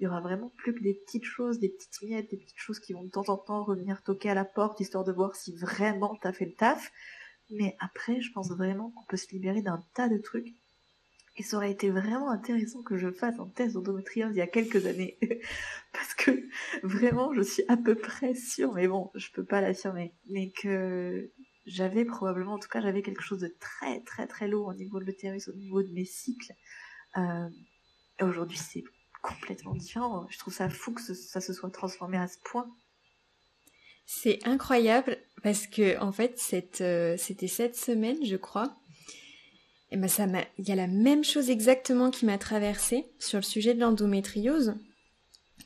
il y aura vraiment plus que des petites choses, des petites miettes, des petites choses qui vont de temps en temps revenir toquer à la porte, histoire de voir si vraiment t'as fait le taf. Mais après, je pense vraiment qu'on peut se libérer d'un tas de trucs. Et ça aurait été vraiment intéressant que je fasse un test d'endométriose il y a quelques années. Parce que vraiment, je suis à peu près sûre, mais bon, je peux pas l'affirmer. Mais que j'avais probablement, en tout cas, j'avais quelque chose de très très très lourd au niveau de l'utérus, au niveau de mes cycles. Euh, et aujourd'hui, c'est complètement différent. Je trouve ça fou que ça se soit transformé à ce point. C'est incroyable parce que en fait euh, c'était cette semaine je crois. Et ben ça il y a la même chose exactement qui m'a traversée sur le sujet de l'endométriose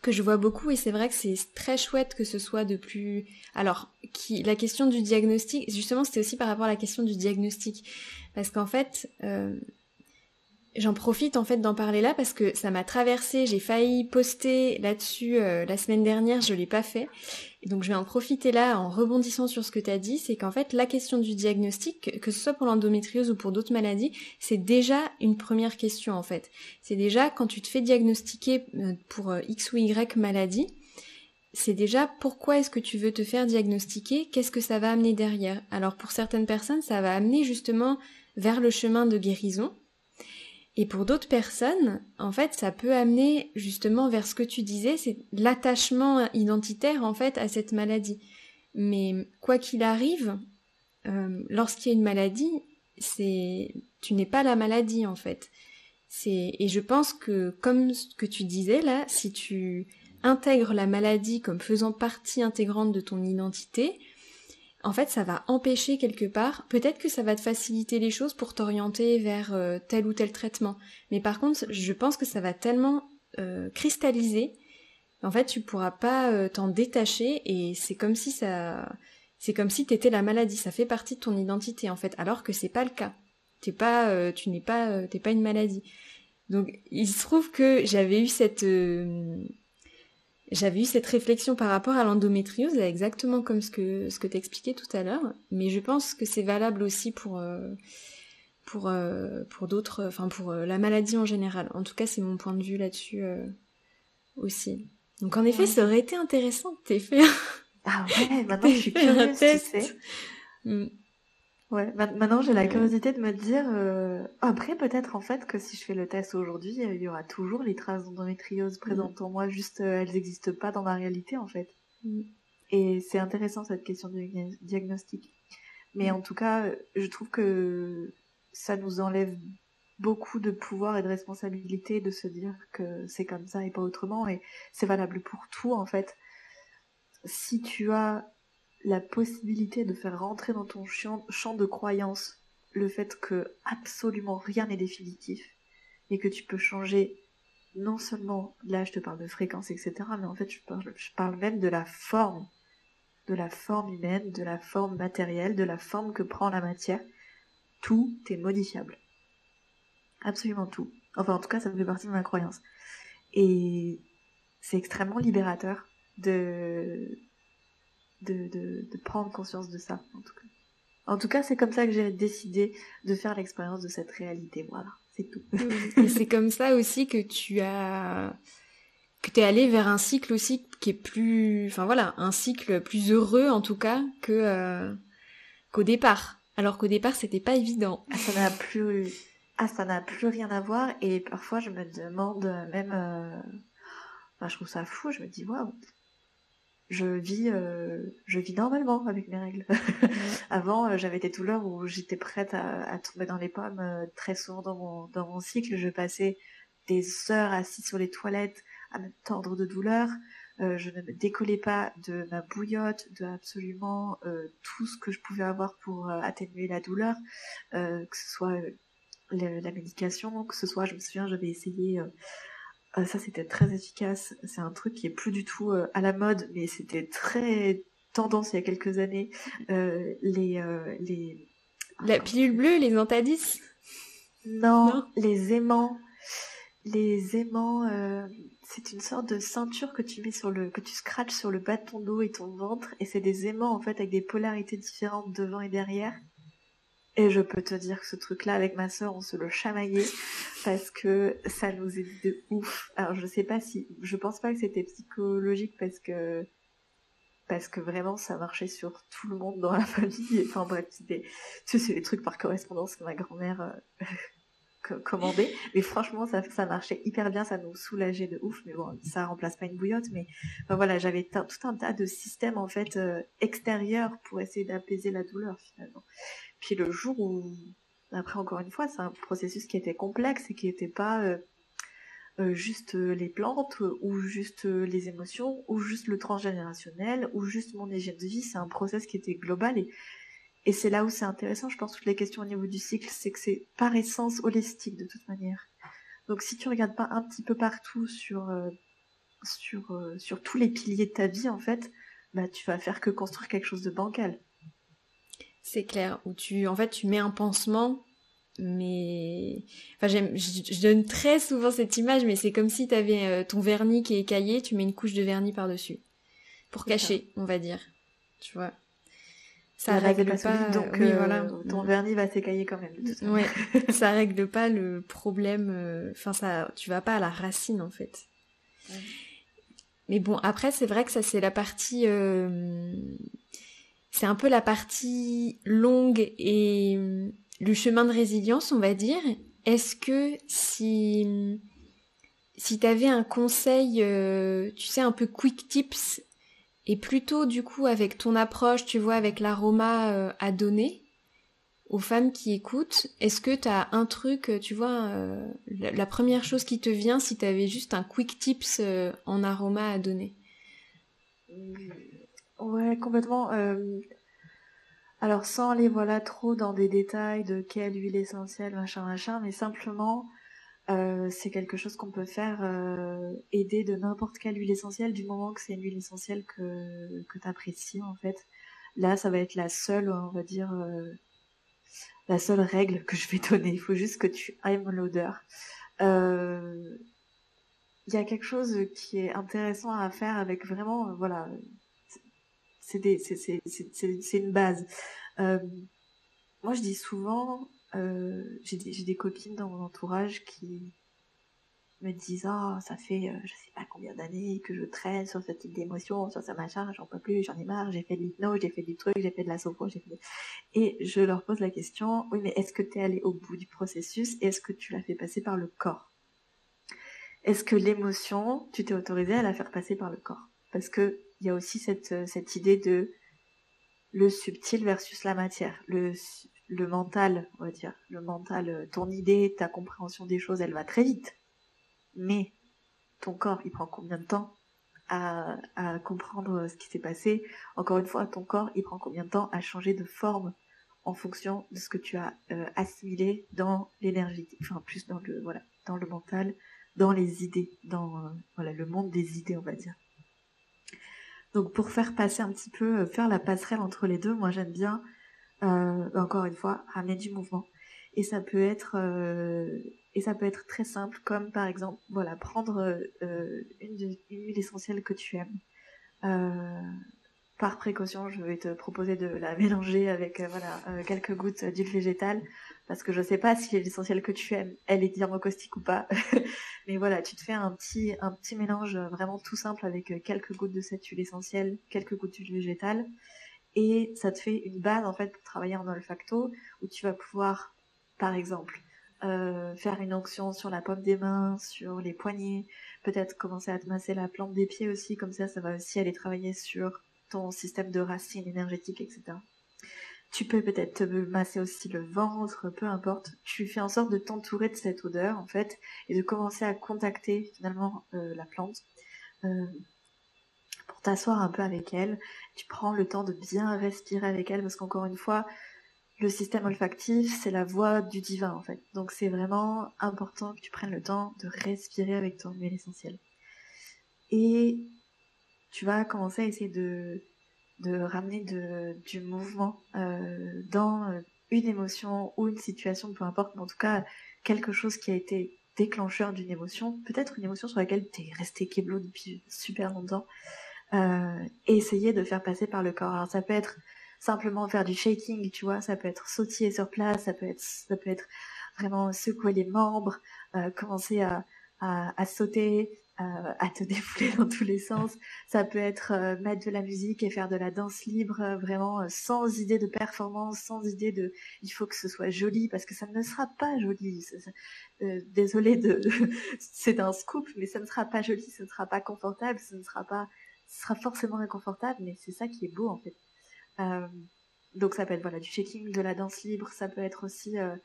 que je vois beaucoup et c'est vrai que c'est très chouette que ce soit de plus alors la question du diagnostic justement c'était aussi par rapport à la question du diagnostic parce qu'en fait euh, J'en profite en fait d'en parler là parce que ça m'a traversé, j'ai failli poster là-dessus euh, la semaine dernière, je l'ai pas fait. Donc je vais en profiter là en rebondissant sur ce que tu as dit, c'est qu'en fait la question du diagnostic, que ce soit pour l'endométriose ou pour d'autres maladies, c'est déjà une première question en fait. C'est déjà quand tu te fais diagnostiquer euh, pour euh, X ou Y maladie, c'est déjà pourquoi est-ce que tu veux te faire diagnostiquer, qu'est-ce que ça va amener derrière? Alors pour certaines personnes, ça va amener justement vers le chemin de guérison. Et pour d'autres personnes, en fait, ça peut amener justement vers ce que tu disais, c'est l'attachement identitaire en fait à cette maladie. Mais quoi qu'il arrive, euh, lorsqu'il y a une maladie, c'est tu n'es pas la maladie en fait. C'est et je pense que comme ce que tu disais là, si tu intègres la maladie comme faisant partie intégrante de ton identité, en fait, ça va empêcher quelque part, peut-être que ça va te faciliter les choses pour t'orienter vers euh, tel ou tel traitement. Mais par contre, je pense que ça va tellement euh, cristalliser, en fait, tu pourras pas euh, t'en détacher et c'est comme si ça, c'est comme si t'étais la maladie, ça fait partie de ton identité en fait, alors que c'est pas le cas. T'es pas, tu n'es pas, t'es pas une maladie. Donc, il se trouve que j'avais eu cette j'avais eu cette réflexion par rapport à l'endométriose, exactement comme ce que ce que t'expliquais tout à l'heure, mais je pense que c'est valable aussi pour euh, pour euh, pour d'autres, enfin pour euh, la maladie en général. En tout cas, c'est mon point de vue là-dessus aussi. Donc en effet, ça aurait été intéressant de fait. Ah ouais, maintenant je suis curieuse, tu sais. Mm. Ouais, maintenant j'ai la curiosité de me dire. Euh, après, peut-être en fait que si je fais le test aujourd'hui, il y aura toujours les traces d'endométriose présentes en moi, juste euh, elles n'existent pas dans la réalité en fait. Mm. Et c'est intéressant cette question de diagnostic. Mais mm. en tout cas, je trouve que ça nous enlève beaucoup de pouvoir et de responsabilité de se dire que c'est comme ça et pas autrement. Et c'est valable pour tout en fait. Si tu as la possibilité de faire rentrer dans ton champ, de croyance le fait que absolument rien n'est définitif et que tu peux changer non seulement, là je te parle de fréquence, etc., mais en fait je parle, je parle même de la forme, de la forme humaine, de la forme matérielle, de la forme que prend la matière. Tout est modifiable. Absolument tout. Enfin en tout cas ça fait partie de ma croyance. Et c'est extrêmement libérateur de de, prendre conscience de ça, en tout cas. En tout cas, c'est comme ça que j'ai décidé de faire l'expérience de cette réalité. Voilà, c'est tout. Et c'est comme ça aussi que tu as que tu es allé vers un cycle aussi qui est plus enfin voilà, un cycle plus heureux en tout cas que euh, qu'au départ. Alors qu'au départ, c'était pas évident. Ah, ça n'a plus ah, ça n'a plus rien à voir et parfois je me demande même euh, je trouve ça fou, je me dis waouh, je vis, euh, je vis normalement avec mes règles. Avant, euh, j'avais des douleurs où j'étais prête à, tomber dans les pommes euh, très souvent dans mon, dans mon cycle. Je passais des heures assise sur les toilettes à me tordre de douleur. je ne me décollais pas de ma bouillotte, de absolument tout ce que je pouvais avoir pour atténuer la douleur, que ce soit la médication, que ce soit, je me souviens, j'avais essayé ça, c'était très efficace. C'est un truc qui est plus du tout euh, à la mode, mais c'était très tendance il y a quelques années. Euh, les, euh, les... La pilule bleue, les antadis non, les aimants. Les aimants, c'est une sorte de ceinture que tu mets sur le, que tu scratches sur le bas de ton dos et ton ventre, et c'est des aimants en fait avec des polarités différentes devant et derrière. Et je peux te dire que ce truc-là, avec ma sœur, on se le chamaillait parce que ça nous aide de ouf. Alors je sais pas si, je pense pas que c'était psychologique parce que parce que vraiment ça marchait sur tout le monde dans la famille. Enfin bref, c'était, tu sais, c'est les trucs par correspondance que ma grand-mère euh, commandait. Mais franchement, ça, ça marchait hyper bien, ça nous soulageait de ouf. Mais bon, ça remplace pas une bouillotte. Mais voilà, j'avais tout un tas de systèmes en fait euh, extérieurs pour essayer d'apaiser la douleur finalement. Puis le jour où, après encore une fois, c'est un processus qui était complexe et qui n'était pas euh, euh, juste euh, les plantes ou juste les émotions ou juste le transgénérationnel ou juste mon hygiène de vie, c'est un process qui était global et, c'est là où c'est intéressant, je pense, toutes les questions au niveau du cycle, c'est que c'est par essence holistique de toute manière. Donc si tu regardes pas un petit peu partout sur, sur, sur tous les piliers de ta vie, en fait, bah tu vas faire que construire quelque chose de bancal. C'est clair. Où tu, en fait, tu mets un pansement, mais, enfin, j'aime, je, donne très souvent cette image, mais c'est comme si tu avais euh, ton vernis qui est écaillé, tu mets une couche de vernis par-dessus. Pour cacher, on va dire. Tu vois. Ça règle pas, donc oui, euh, voilà. ton vernis va s'écailler quand même. ouais, ça règle pas le problème. Euh, enfin, ça, tu vas pas à la racine en fait. Mais bon, après, c'est vrai que ça c'est la partie c'est un peu la partie longue et, le chemin de résilience, on va dire. Est-ce que si, si tu avais un conseil, euh, tu sais, un peu quick tips, et plutôt du coup avec ton approche, tu vois, avec l'aroma euh, à donner aux femmes qui écoutent, est-ce que tu as un truc, tu vois, euh, la, première chose qui te vient si tu avais juste un quick tips en aroma à donner? Ouais, complètement. Alors sans aller voilà trop dans des détails de quelle huile essentielle, machin, machin, mais simplement euh, c'est quelque chose qu'on peut faire euh, aider de n'importe quelle huile essentielle du moment que c'est une huile essentielle que, que tu apprécies en fait. Là ça va être la seule, on va dire, euh, la seule règle que je vais donner. Il faut juste que tu aimes l'odeur. Il y a quelque chose qui est intéressant à faire avec vraiment, voilà, c'est une base. Euh, moi, je dis souvent, euh, j'ai des, copines dans mon entourage qui me disent ah ça fait euh, je sais pas combien d'années que je traîne sur ce type d'émotion sur ce machin j'en peux plus j'en ai marre j'ai fait de l'hypnose j'ai fait du truc j'ai fait de la sophro j'ai fait et je leur pose la question oui mais est-ce que tu es allé au bout du processus et est-ce que tu l'as fait passer par le corps? Est-ce que l'émotion tu t'es autorisé à la faire passer par le corps? Parce que il y a aussi cette, euh, cette idée de le subtil versus la matière, le, mental, on va dire, le mental, euh, ton idée, ta compréhension des choses, elle va très vite. Mais ton corps, il prend combien de temps à, comprendre ce qui s'est passé? Encore une fois, ton corps, il prend combien de temps à changer de forme en fonction de ce que tu as euh, assimilé dans l'énergie, enfin plus dans le voilà, dans le mental, dans les idées, dans le monde des idées, on va dire. Donc pour faire passer un petit peu, euh, faire la passerelle entre les deux, moi j'aime bien, euh, encore une fois, ramener du mouvement. Et ça peut être, euh, et ça peut être très simple, comme par exemple, voilà, prendre une, une, huile essentielle que tu aimes, par précaution, je vais te proposer de la mélanger avec euh, voilà euh, quelques gouttes d'huile végétale parce que je sais pas si l'essentiel que tu aimes, elle est thermocaustique ou pas. Mais voilà, tu te fais un petit un petit mélange vraiment tout simple avec euh, quelques gouttes de cette huile essentielle, quelques gouttes d'huile végétale et ça te fait une base en fait pour travailler en olfacto où tu vas pouvoir par exemple faire une onction sur la paume des mains, sur les poignets, peut-être commencer à te masser la plante des pieds aussi, comme ça ça va aussi aller travailler sur ton système de racines énergétiques, etc. Tu peux peut-être te masser aussi le ventre, peu importe. Tu fais en sorte de t'entourer de cette odeur, en fait, et de commencer à contacter finalement euh, la plante. Euh, pour t'asseoir un peu avec elle, tu prends le temps de bien respirer avec elle, parce qu'encore une fois, le système olfactif, c'est la voix du divin, en fait. Donc c'est vraiment important que tu prennes le temps de respirer avec ton huile essentielle. Et tu vas commencer à essayer de, de ramener du mouvement euh, dans euh, une émotion ou une situation, peu importe, mais en tout cas quelque chose qui a été déclencheur d'une émotion, peut-être une émotion sur laquelle tu es resté keblo depuis super longtemps, euh, essayer de faire passer par le corps. Alors ça peut être simplement faire du shaking, tu vois, ça peut être sautiller sur place, ça peut être, ça peut être vraiment secouer les membres, euh, commencer à, à, à sauter, euh, à te défouler dans tous les sens. Ça peut être euh, mettre de la musique et faire de la danse libre, euh, vraiment sans idée de performance, sans idée de il faut que ce soit joli parce que ça ne sera pas joli. désolé de, c'est un scoop, mais ça ne sera pas joli, ce ne sera pas confortable, ce ne sera pas, ce sera forcément inconfortable, mais c'est ça qui est beau en fait. donc ça peut être voilà du shaking, de la danse libre, ça peut être aussi euh,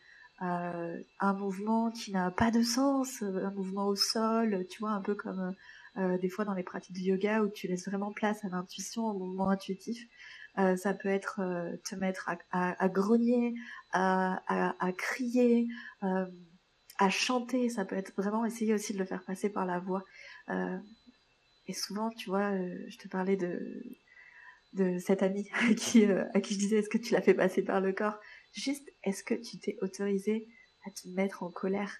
un mouvement qui n'a pas de sens, euh, un mouvement au sol, tu vois, un peu comme euh, des fois dans les pratiques de yoga où tu laisses vraiment place à l'intuition, au mouvement intuitif. ça peut être te mettre à, grogner, à, à crier, à chanter. Ça peut être vraiment essayer aussi de le faire passer par la voix. et souvent, tu vois, je te parlais de de cette amie qui, à qui je disais est-ce que tu l'as fait passer par le corps? Juste, est-ce que tu t'es autorisé à te mettre en colère,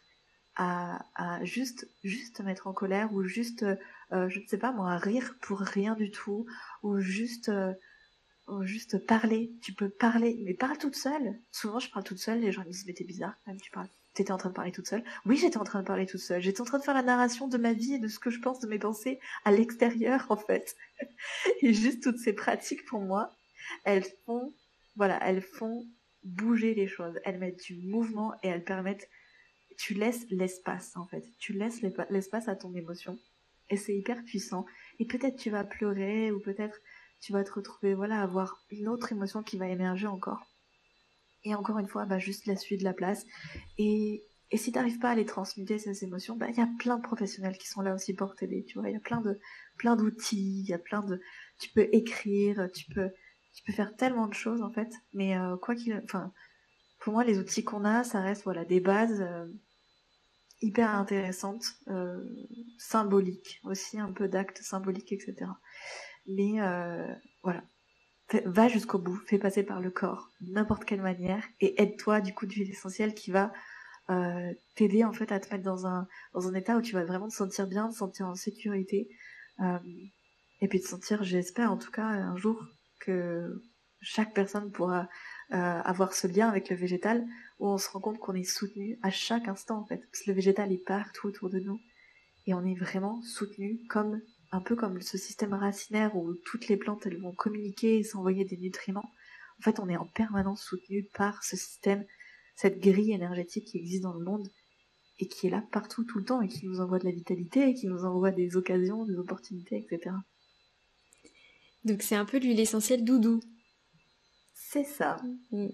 à, à juste, juste te mettre en colère ou juste, euh, je ne sais pas moi, rire pour rien du tout ou juste, euh, juste parler? Tu peux parler, mais parle toute seule. Souvent, je parle toute seule. Les gens me disent mais t'es bizarre, même tu parles. T'étais en train de parler toute seule? Oui, j'étais en train de parler toute seule. J'étais en train de faire la narration de ma vie et de ce que je pense, de mes pensées à l'extérieur, en fait. et juste toutes ces pratiques, pour moi, elles font, voilà, elles font bouger les choses, elles mettent du mouvement et elles permettent, tu laisses l'espace en fait, tu laisses l'espace à ton émotion et c'est hyper puissant. Et peut-être tu vas pleurer ou peut-être tu vas te retrouver voilà avoir une autre émotion qui va émerger encore. Et encore une fois, bah juste la suite de la place. Et, et si t'arrives pas à les transmuter ces émotions, bah il y a plein de professionnels qui sont là aussi pour t'aider. Tu vois, il y a plein de plein d'outils, il y a plein de, tu peux écrire, tu peux tu peux faire tellement de choses en fait. Mais euh, quoi qu'il, enfin, pour moi les outils qu'on a, ça reste voilà des bases. Euh, hyper intéressantes, euh, symboliques aussi, un peu d'actes symboliques, etc. Mais voilà, va jusqu'au bout, fais passer par le corps, n'importe quelle manière, et aide-toi du coup d'huile essentielle qui va t'aider en fait à te mettre dans un dans un état où tu vas vraiment te sentir bien, te sentir en sécurité, et puis te sentir, j'espère en tout cas un jour que chaque personne pourra euh, avoir ce lien avec le végétal où on se rend compte qu'on est soutenu à chaque instant en fait, parce que le végétal est partout autour de nous et on est vraiment soutenu comme un peu comme ce système racinaire où toutes les plantes elles vont communiquer et s'envoyer des nutriments. En fait, on est en permanence soutenu par ce système, cette grille énergétique qui existe dans le monde et qui est là partout tout le temps et qui nous envoie de la vitalité et qui nous envoie des occasions, des opportunités, etc. Donc c'est un peu l'huile essentielle doudou. C'est ça. Mm.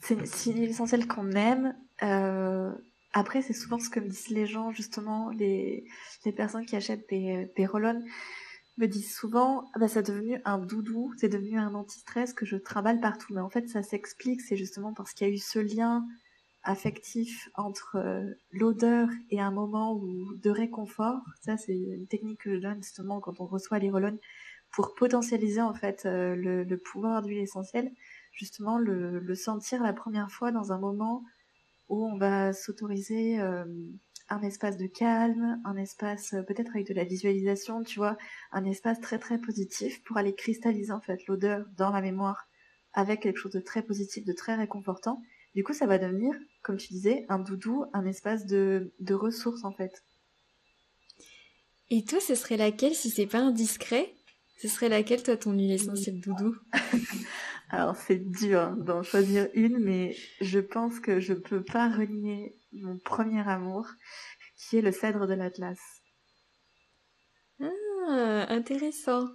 C'est une huile essentielle qu'on aime. Euh, après, c'est souvent ce que me disent les gens, justement, les, les personnes qui achètent des, des roll me disent souvent, ah bah, c'est devenu un doudou, c'est devenu un anti-stress que je travaille partout. Mais en fait, ça s'explique, c'est justement parce qu'il y a eu ce lien affectif entre euh, l'odeur et un moment où, de réconfort. Ça, c'est une technique que je donne justement quand on reçoit les roll pour potentialiser en fait euh, le, pouvoir d'huile essentielle. Justement, le, le sentir la première fois dans un moment où on va s'autoriser euh, un espace de calme, un espace euh, peut-être avec de la visualisation, tu vois, un espace très très positif pour aller cristalliser en fait l'odeur dans la mémoire avec quelque chose de très positif, de très réconfortant. Du coup, ça va devenir, comme tu disais, un doudou, un espace de, de ressources en fait. Et toi, ce serait laquelle si c'est pas indiscret? Ce serait laquelle toi ton huile essentielle doudou Alors c'est dur d'en choisir une, mais je pense que je peux pas renier mon premier amour, qui est le cèdre de l'Atlas. Ah, intéressant.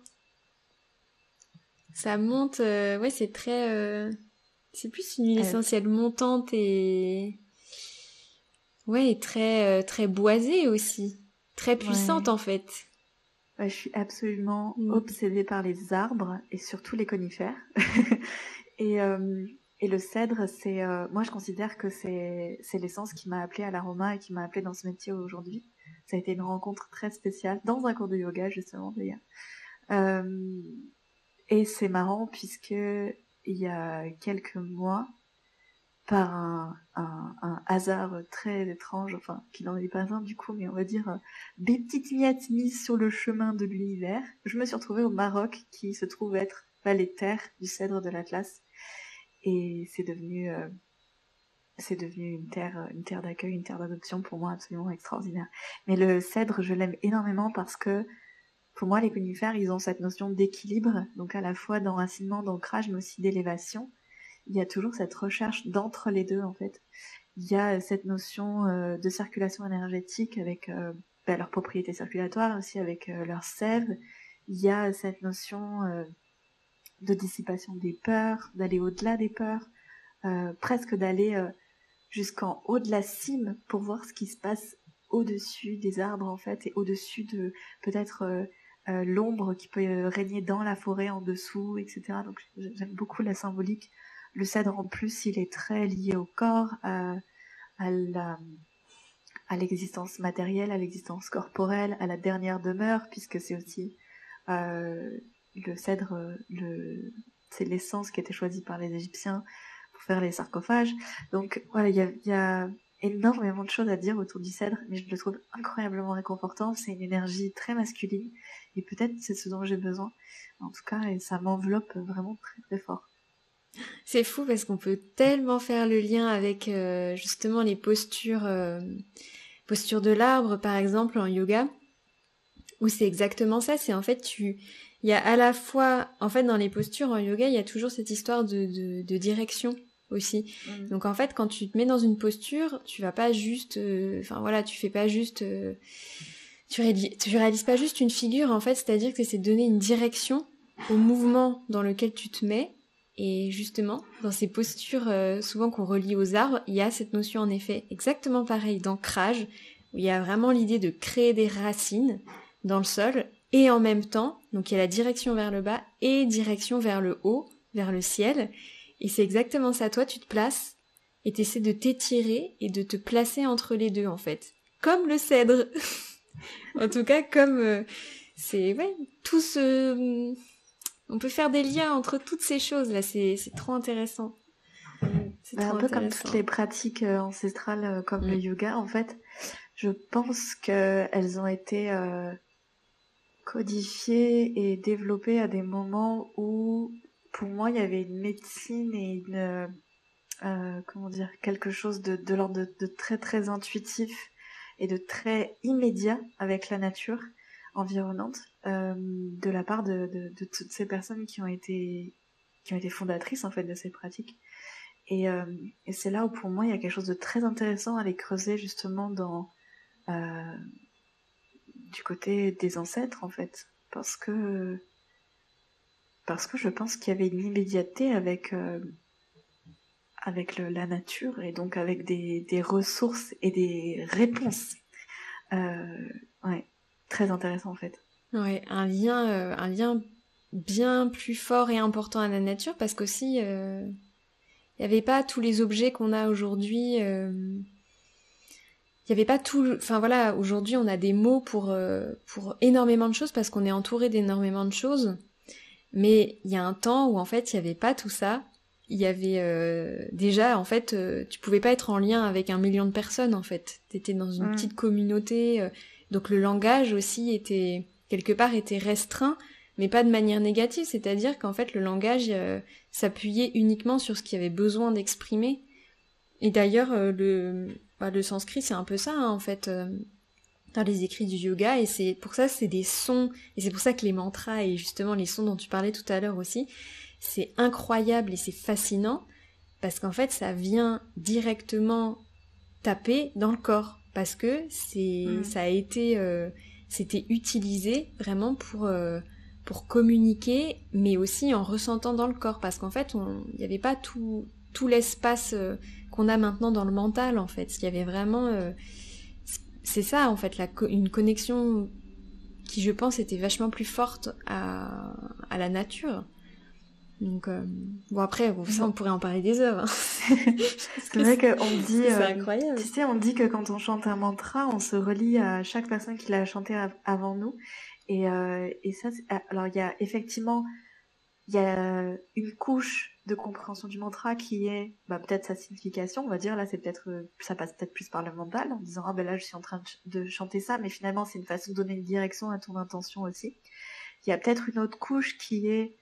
Ça monte, euh, ouais, c'est très, euh, c'est plus une huile essentielle montante et, ouais, très, euh, très boisée aussi, très puissante en fait. Je suis absolument mm. obsédée par les arbres et surtout les conifères. et, et le cèdre, c'est, euh, moi, je considère que c'est, c'est l'essence qui m'a appelée à l'aroma et qui m'a appelée dans ce métier aujourd'hui. Ça a été une rencontre très spéciale dans un cours de yoga, justement, d'ailleurs. Euh, et c'est marrant puisque il y a quelques mois, par un, hasard très étrange, enfin, qui n'en est pas un du coup, mais on va dire euh, des petites miettes mises sur le chemin de l'univers, je me suis retrouvée au Maroc, qui se trouve être bah, les terres du cèdre de l'Atlas. Et c'est devenu euh, devenu une terre une terre d'accueil une terre d'adoption pour moi absolument extraordinaire. Mais le cèdre je l'aime énormément parce que pour moi les conifères ils ont cette notion d'équilibre donc à la fois d'enracinement d'ancrage mais aussi d'élévation il y a toujours cette recherche d'entre les deux en fait il y a cette notion euh, de circulation énergétique avec euh, bah, leurs propriétés circulatoires aussi avec leur sève il y a cette notion de dissipation des peurs, d'aller au-delà des peurs, euh, presque d'aller euh, jusqu'en haut de la cime pour voir ce qui se passe au-dessus des arbres en fait et au-dessus de peut-être euh, l'ombre qui peut régner dans la forêt en dessous, etc. Donc j'aime beaucoup la symbolique. Le cèdre en plus, il est très lié au corps, à, la à l'existence matérielle, à l'existence corporelle, à la dernière demeure, puisque c'est aussi euh, le cèdre, le, c'est l'essence qui été choisie par les Égyptiens pour faire les sarcophages. Donc voilà, il y a, y énormément de choses à dire autour du cèdre, mais je le trouve incroyablement réconfortant. C'est une énergie très masculine, et peut-être c'est ce dont j'ai besoin. En tout cas, et ça m'enveloppe vraiment très très fort. C'est fou parce qu'on peut tellement faire le lien avec euh, justement les postures, euh, postures de l'arbre par exemple en yoga, où c'est exactement ça. C'est en fait tu il y a à la fois, en fait, dans les postures en yoga, il y a toujours cette histoire de, de, de direction aussi. Mm. Donc en fait, quand tu te mets dans une posture, tu vas pas juste, euh, enfin voilà, tu fais pas juste, euh, tu, réalises, tu réalises pas juste une figure en fait, c'est-à-dire que c'est donner une direction au mouvement dans lequel tu te mets. Et justement, dans ces postures euh, souvent qu'on relie aux arbres, il y a cette notion en effet exactement pareil d'ancrage, où il y a vraiment l'idée de créer des racines dans le sol, et en même temps, donc il y a la direction vers le bas et direction vers le haut, vers le ciel. Et c'est exactement ça. Toi, tu te places et tu essaies de t'étirer et de te placer entre les deux, en fait. Comme le cèdre. en tout cas, comme euh, c'est ouais, tout ce on peut faire des liens entre toutes ces choses là, c'est trop intéressant. C'est un peu comme toutes les pratiques euh, ancestrales euh, comme le mm. yoga en fait. Je pense qu'elles ont été codifiées et développées à des moments où pour moi, il y avait une médecine et une euh, comment dire quelque chose de, de l'ordre de, très très intuitif et de très immédiat avec la nature environnante euh, de la part de, de, toutes ces personnes qui ont été qui ont été fondatrices en fait de ces pratiques. Et, euh, et c'est là où pour moi il y a quelque chose de très intéressant à les creuser justement dans euh, du côté des ancêtres en fait, parce que parce que je pense qu'il y avait une immédiateté avec, euh, avec la nature et donc avec des, des ressources et des réponses. Euh, ouais, très intéressant en fait. Ouais, un lien, euh, un lien bien plus fort et important à la nature parce qu'aussi il n'y avait pas tous les objets qu'on a aujourd'hui. Il n'y avait pas tout. Enfin voilà, aujourd'hui on a des mots pour pour énormément de choses parce qu'on est entouré d'énormément de choses. Mais il y a un temps où en fait il n'y avait pas tout ça. Il y avait euh, déjà en fait euh, tu pouvais pas être en lien avec un million de personnes en fait. T'étais dans une petite communauté, euh, donc le langage aussi était quelque part était restreint, mais pas de manière négative. C'est-à-dire qu'en fait le langage s'appuyait uniquement sur ce qu'il avait besoin d'exprimer. Et d'ailleurs le bah, le sanskrit c'est un peu ça hein, en fait dans les écrits du yoga et c'est pour ça c'est des sons et c'est pour ça que les mantras et justement les sons dont tu parlais tout à l'heure aussi c'est incroyable et c'est fascinant parce qu'en fait ça vient directement taper dans le corps parce que c'est ça a été euh, c'était utilisé vraiment pour euh, pour communiquer mais aussi en ressentant dans le corps. Parce qu'en fait il n'y avait pas tout tout l'espace euh, qu'on a maintenant dans le mental en fait. Il y avait vraiment c'est ça en fait, la une connexion qui je pense était vachement plus forte à, à la nature. Donc euh, bon après ça on pourrait en parler des heures. Hein. c'est vrai qu'on dit c'est euh, incroyable. Tu sais on dit que quand on chante un mantra on se relie à chaque personne qui l'a chanté avant nous et euh, et ça alors il y a effectivement il y a une couche de compréhension du mantra qui est bah, peut-être sa signification, on va dire là c'est peut-être euh, ça passe peut-être plus par le mental en disant ah ben là je suis en train de, chanter ça mais finalement c'est une façon de donner une direction à ton intention aussi. Il y a peut-être une autre couche qui est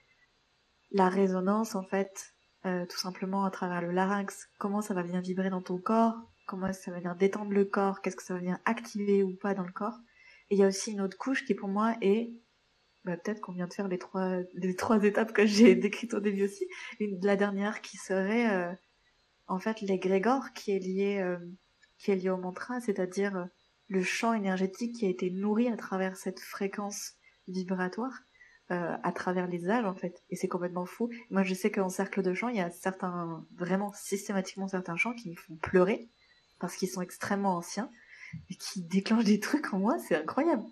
la résonance en fait euh, tout simplement à travers le larynx, comment ça va venir vibrer dans ton corps, comment ça va venir détendre le corps, qu'est-ce que ça va venir activer ou pas dans le corps? Et il y a aussi une autre couche qui pour moi est bah, peut-être qu'on vient de faire les trois, les trois étapes que j'ai décrites au début aussi. Une, la dernière qui serait euh, en fait l'égrégore qui est lié euh, qui est lié au mantra, c'est-à-dire euh, le champ énergétique qui a été nourri à travers cette fréquence vibratoire, à travers les âges en fait. Et c'est complètement fou. Moi je sais qu'en cercle de chant, il y a certains, vraiment systématiquement certains chants qui me font pleurer parce qu'ils sont extrêmement anciens et qui déclenchent des trucs en moi, c'est incroyable.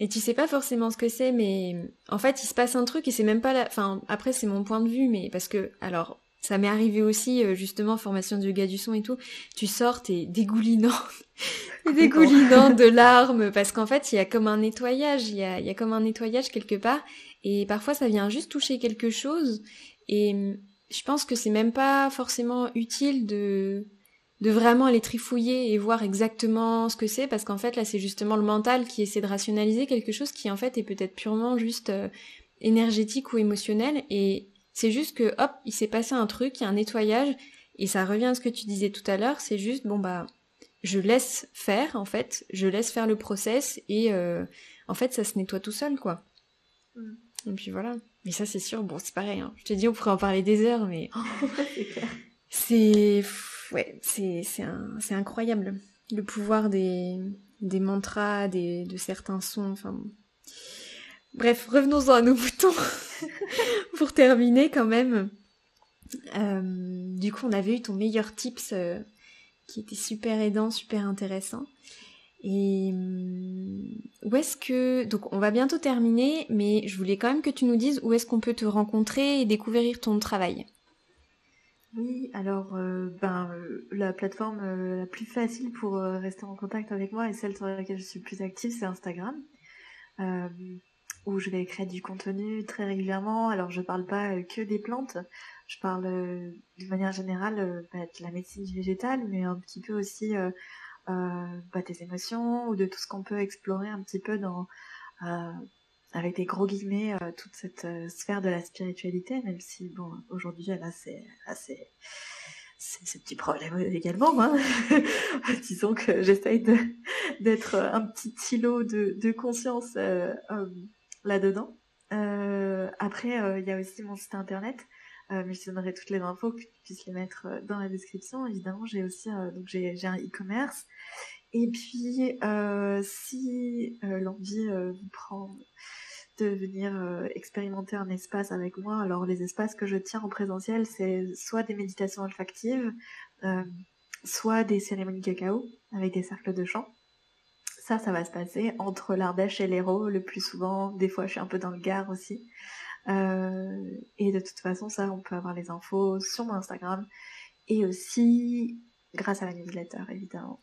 Et tu sais pas forcément ce que c'est, mais en fait, il se passe un truc et c'est même pas la. Enfin, après, c'est mon point de vue, mais parce que, alors, ça m'est arrivé aussi, euh, justement, formation du yoga du son et tout. Tu sors, t'es dégoulinant, dégoulinant de larmes, parce qu'en fait, il y a comme un nettoyage, il y a, il y a comme un nettoyage quelque part, et parfois, ça vient juste toucher quelque chose, et je pense que c'est même pas forcément utile de de vraiment aller trifouiller et voir exactement ce que c'est parce qu'en fait là c'est justement le mental qui essaie de rationaliser quelque chose qui en fait est peut-être purement juste euh, énergétique ou émotionnel. Et c'est juste que hop il s'est passé un truc il y a un nettoyage et ça revient à ce que tu disais tout à l'heure c'est juste bon bah je laisse faire en fait je laisse faire le process et euh, en fait ça se nettoie tout seul quoi. Mm. Et puis voilà mais ça c'est sûr bon c'est pareil hein. je te dis on pourrait en parler des heures mais C'est ouais, c'est c'est incroyable le pouvoir des des mantras, des de certains sons. Enfin bref, revenons-en à nos boutons pour terminer quand même. Euh, du coup, on avait eu ton meilleur tips euh, qui était super aidant, super intéressant. Et où est-ce que donc on va bientôt terminer, mais je voulais quand même que tu nous dises où est-ce qu'on peut te rencontrer et découvrir ton travail. Oui, alors euh, ben euh, la plateforme euh, la plus facile pour rester en contact avec moi et celle sur laquelle je suis plus active, c'est Instagram, où je vais créer du contenu très régulièrement. Alors je parle pas que des plantes, je parle de manière générale bah, de la médecine végétale, mais un petit peu aussi bah, des émotions ou de tout ce qu'on peut explorer un petit peu dans avec des gros guillemets euh, toute cette euh, sphère de la spiritualité, même si bon aujourd'hui elle a ses, assez ces petits problèmes également. Hein. Disons que j'essaye d'être un petit îlot de, conscience euh, là-dedans. après, il y a aussi mon site internet, mais je donnerai toutes les infos que tu puisses les mettre dans la description. Évidemment, j'ai aussi donc j'ai un e-commerce. Et puis, si l'envie vous prend de venir euh, expérimenter un espace avec moi. Alors les espaces que je tiens en présentiel, c'est soit des méditations olfactives, euh, soit des cérémonies cacao avec des cercles de chant. Ça, ça va se passer entre l'Ardèche et l'Hérault le plus souvent. Des fois, je suis un peu dans le Gard aussi. Euh, et de toute façon, ça, on peut avoir les infos sur mon Instagram et aussi grâce à la newsletter, évidemment.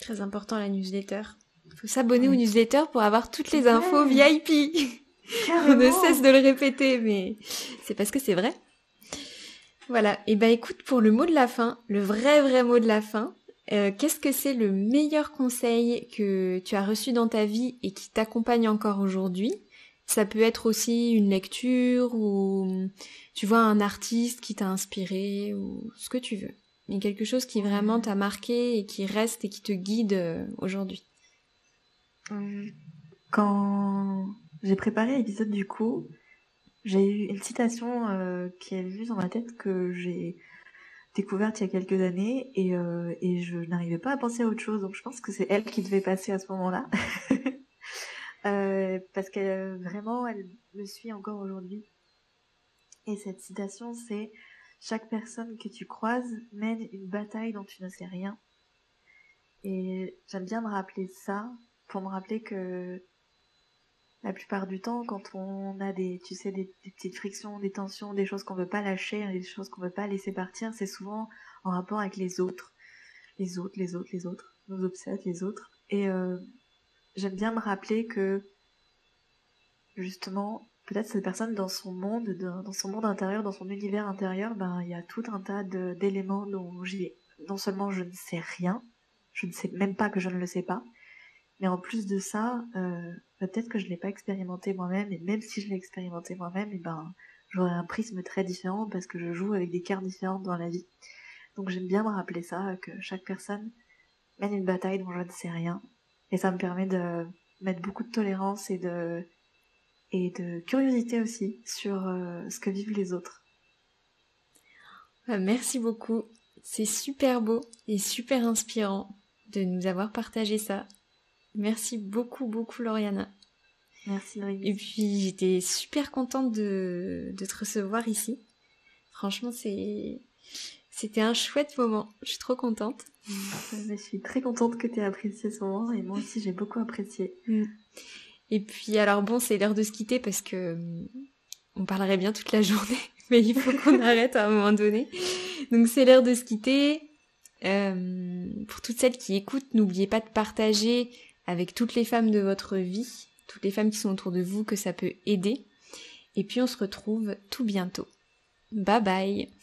Très important la newsletter. Il faut s'abonner au newsletter pour avoir toutes les infos VIP. On ne cesse de le répéter, mais c'est parce que c'est vrai. Voilà. Et ben écoute, pour le mot de la fin, le vrai vrai mot de la fin, euh, qu'est-ce que c'est le meilleur conseil que tu as reçu dans ta vie et qui t'accompagne encore aujourd'hui? Ça peut être aussi une lecture ou tu vois un artiste qui t'a inspiré ou ce que tu veux. Mais quelque chose qui vraiment t'a marqué et qui reste et qui te guide euh, aujourd'hui. Quand j'ai préparé l'épisode du coup, j'ai eu une citation euh, qui est venue dans ma tête que j'ai découverte il y a quelques années euh, et je n'arrivais pas à penser à autre chose. Donc je pense que c'est elle qui devait passer à ce moment-là. euh, parce qu'elle vraiment, elle me suit encore aujourd'hui. Et cette citation, c'est chaque personne que tu croises mène une bataille dont tu ne sais rien. Et j'aime bien me rappeler ça pour me rappeler que la plupart du temps, quand on a des, tu sais, des, petites frictions, des tensions, des choses qu'on veut pas lâcher, des choses qu'on veut pas laisser partir, c'est souvent en rapport avec les autres, les autres, les autres, les autres, nos obsèques, les autres. Et euh, j'aime bien me rappeler que justement, peut-être cette personne dans son monde, dans son monde intérieur, dans son univers intérieur, ben il y a tout un tas d'éléments dont j'ai, non seulement je ne sais rien, je ne sais même pas que je ne le sais pas, mais en plus de ça, euh, peut-être que je l'ai pas expérimenté moi-même, et même si je l'ai expérimenté moi-même, ben j'aurais un prisme très différent parce que je joue avec des cartes différentes dans la vie. Donc j'aime bien me rappeler ça, que chaque personne mène une bataille dont je ne sais rien, et ça me permet de mettre beaucoup de tolérance et de et de curiosité aussi sur euh, ce que vivent les autres. Ah, merci beaucoup. C'est super beau et super inspirant de nous avoir partagé ça. Merci beaucoup, beaucoup, Lauriana. Merci, Et puis, j'étais super contente de, de te recevoir ici. Franchement, c'est, c'était un chouette moment. Je suis trop contente. Je suis très contente que tu aies apprécié ce moment et moi aussi j'ai beaucoup apprécié. Mm. Et puis alors bon, c'est l'heure de se quitter parce que on parlerait bien toute la journée, mais il faut qu'on arrête à un moment donné. Donc c'est l'heure de se quitter. Euh, pour toutes celles qui écoutent, n'oubliez pas de partager avec toutes les femmes de votre vie, toutes les femmes qui sont autour de vous, que ça peut aider. Et puis on se retrouve tout bientôt. Bye bye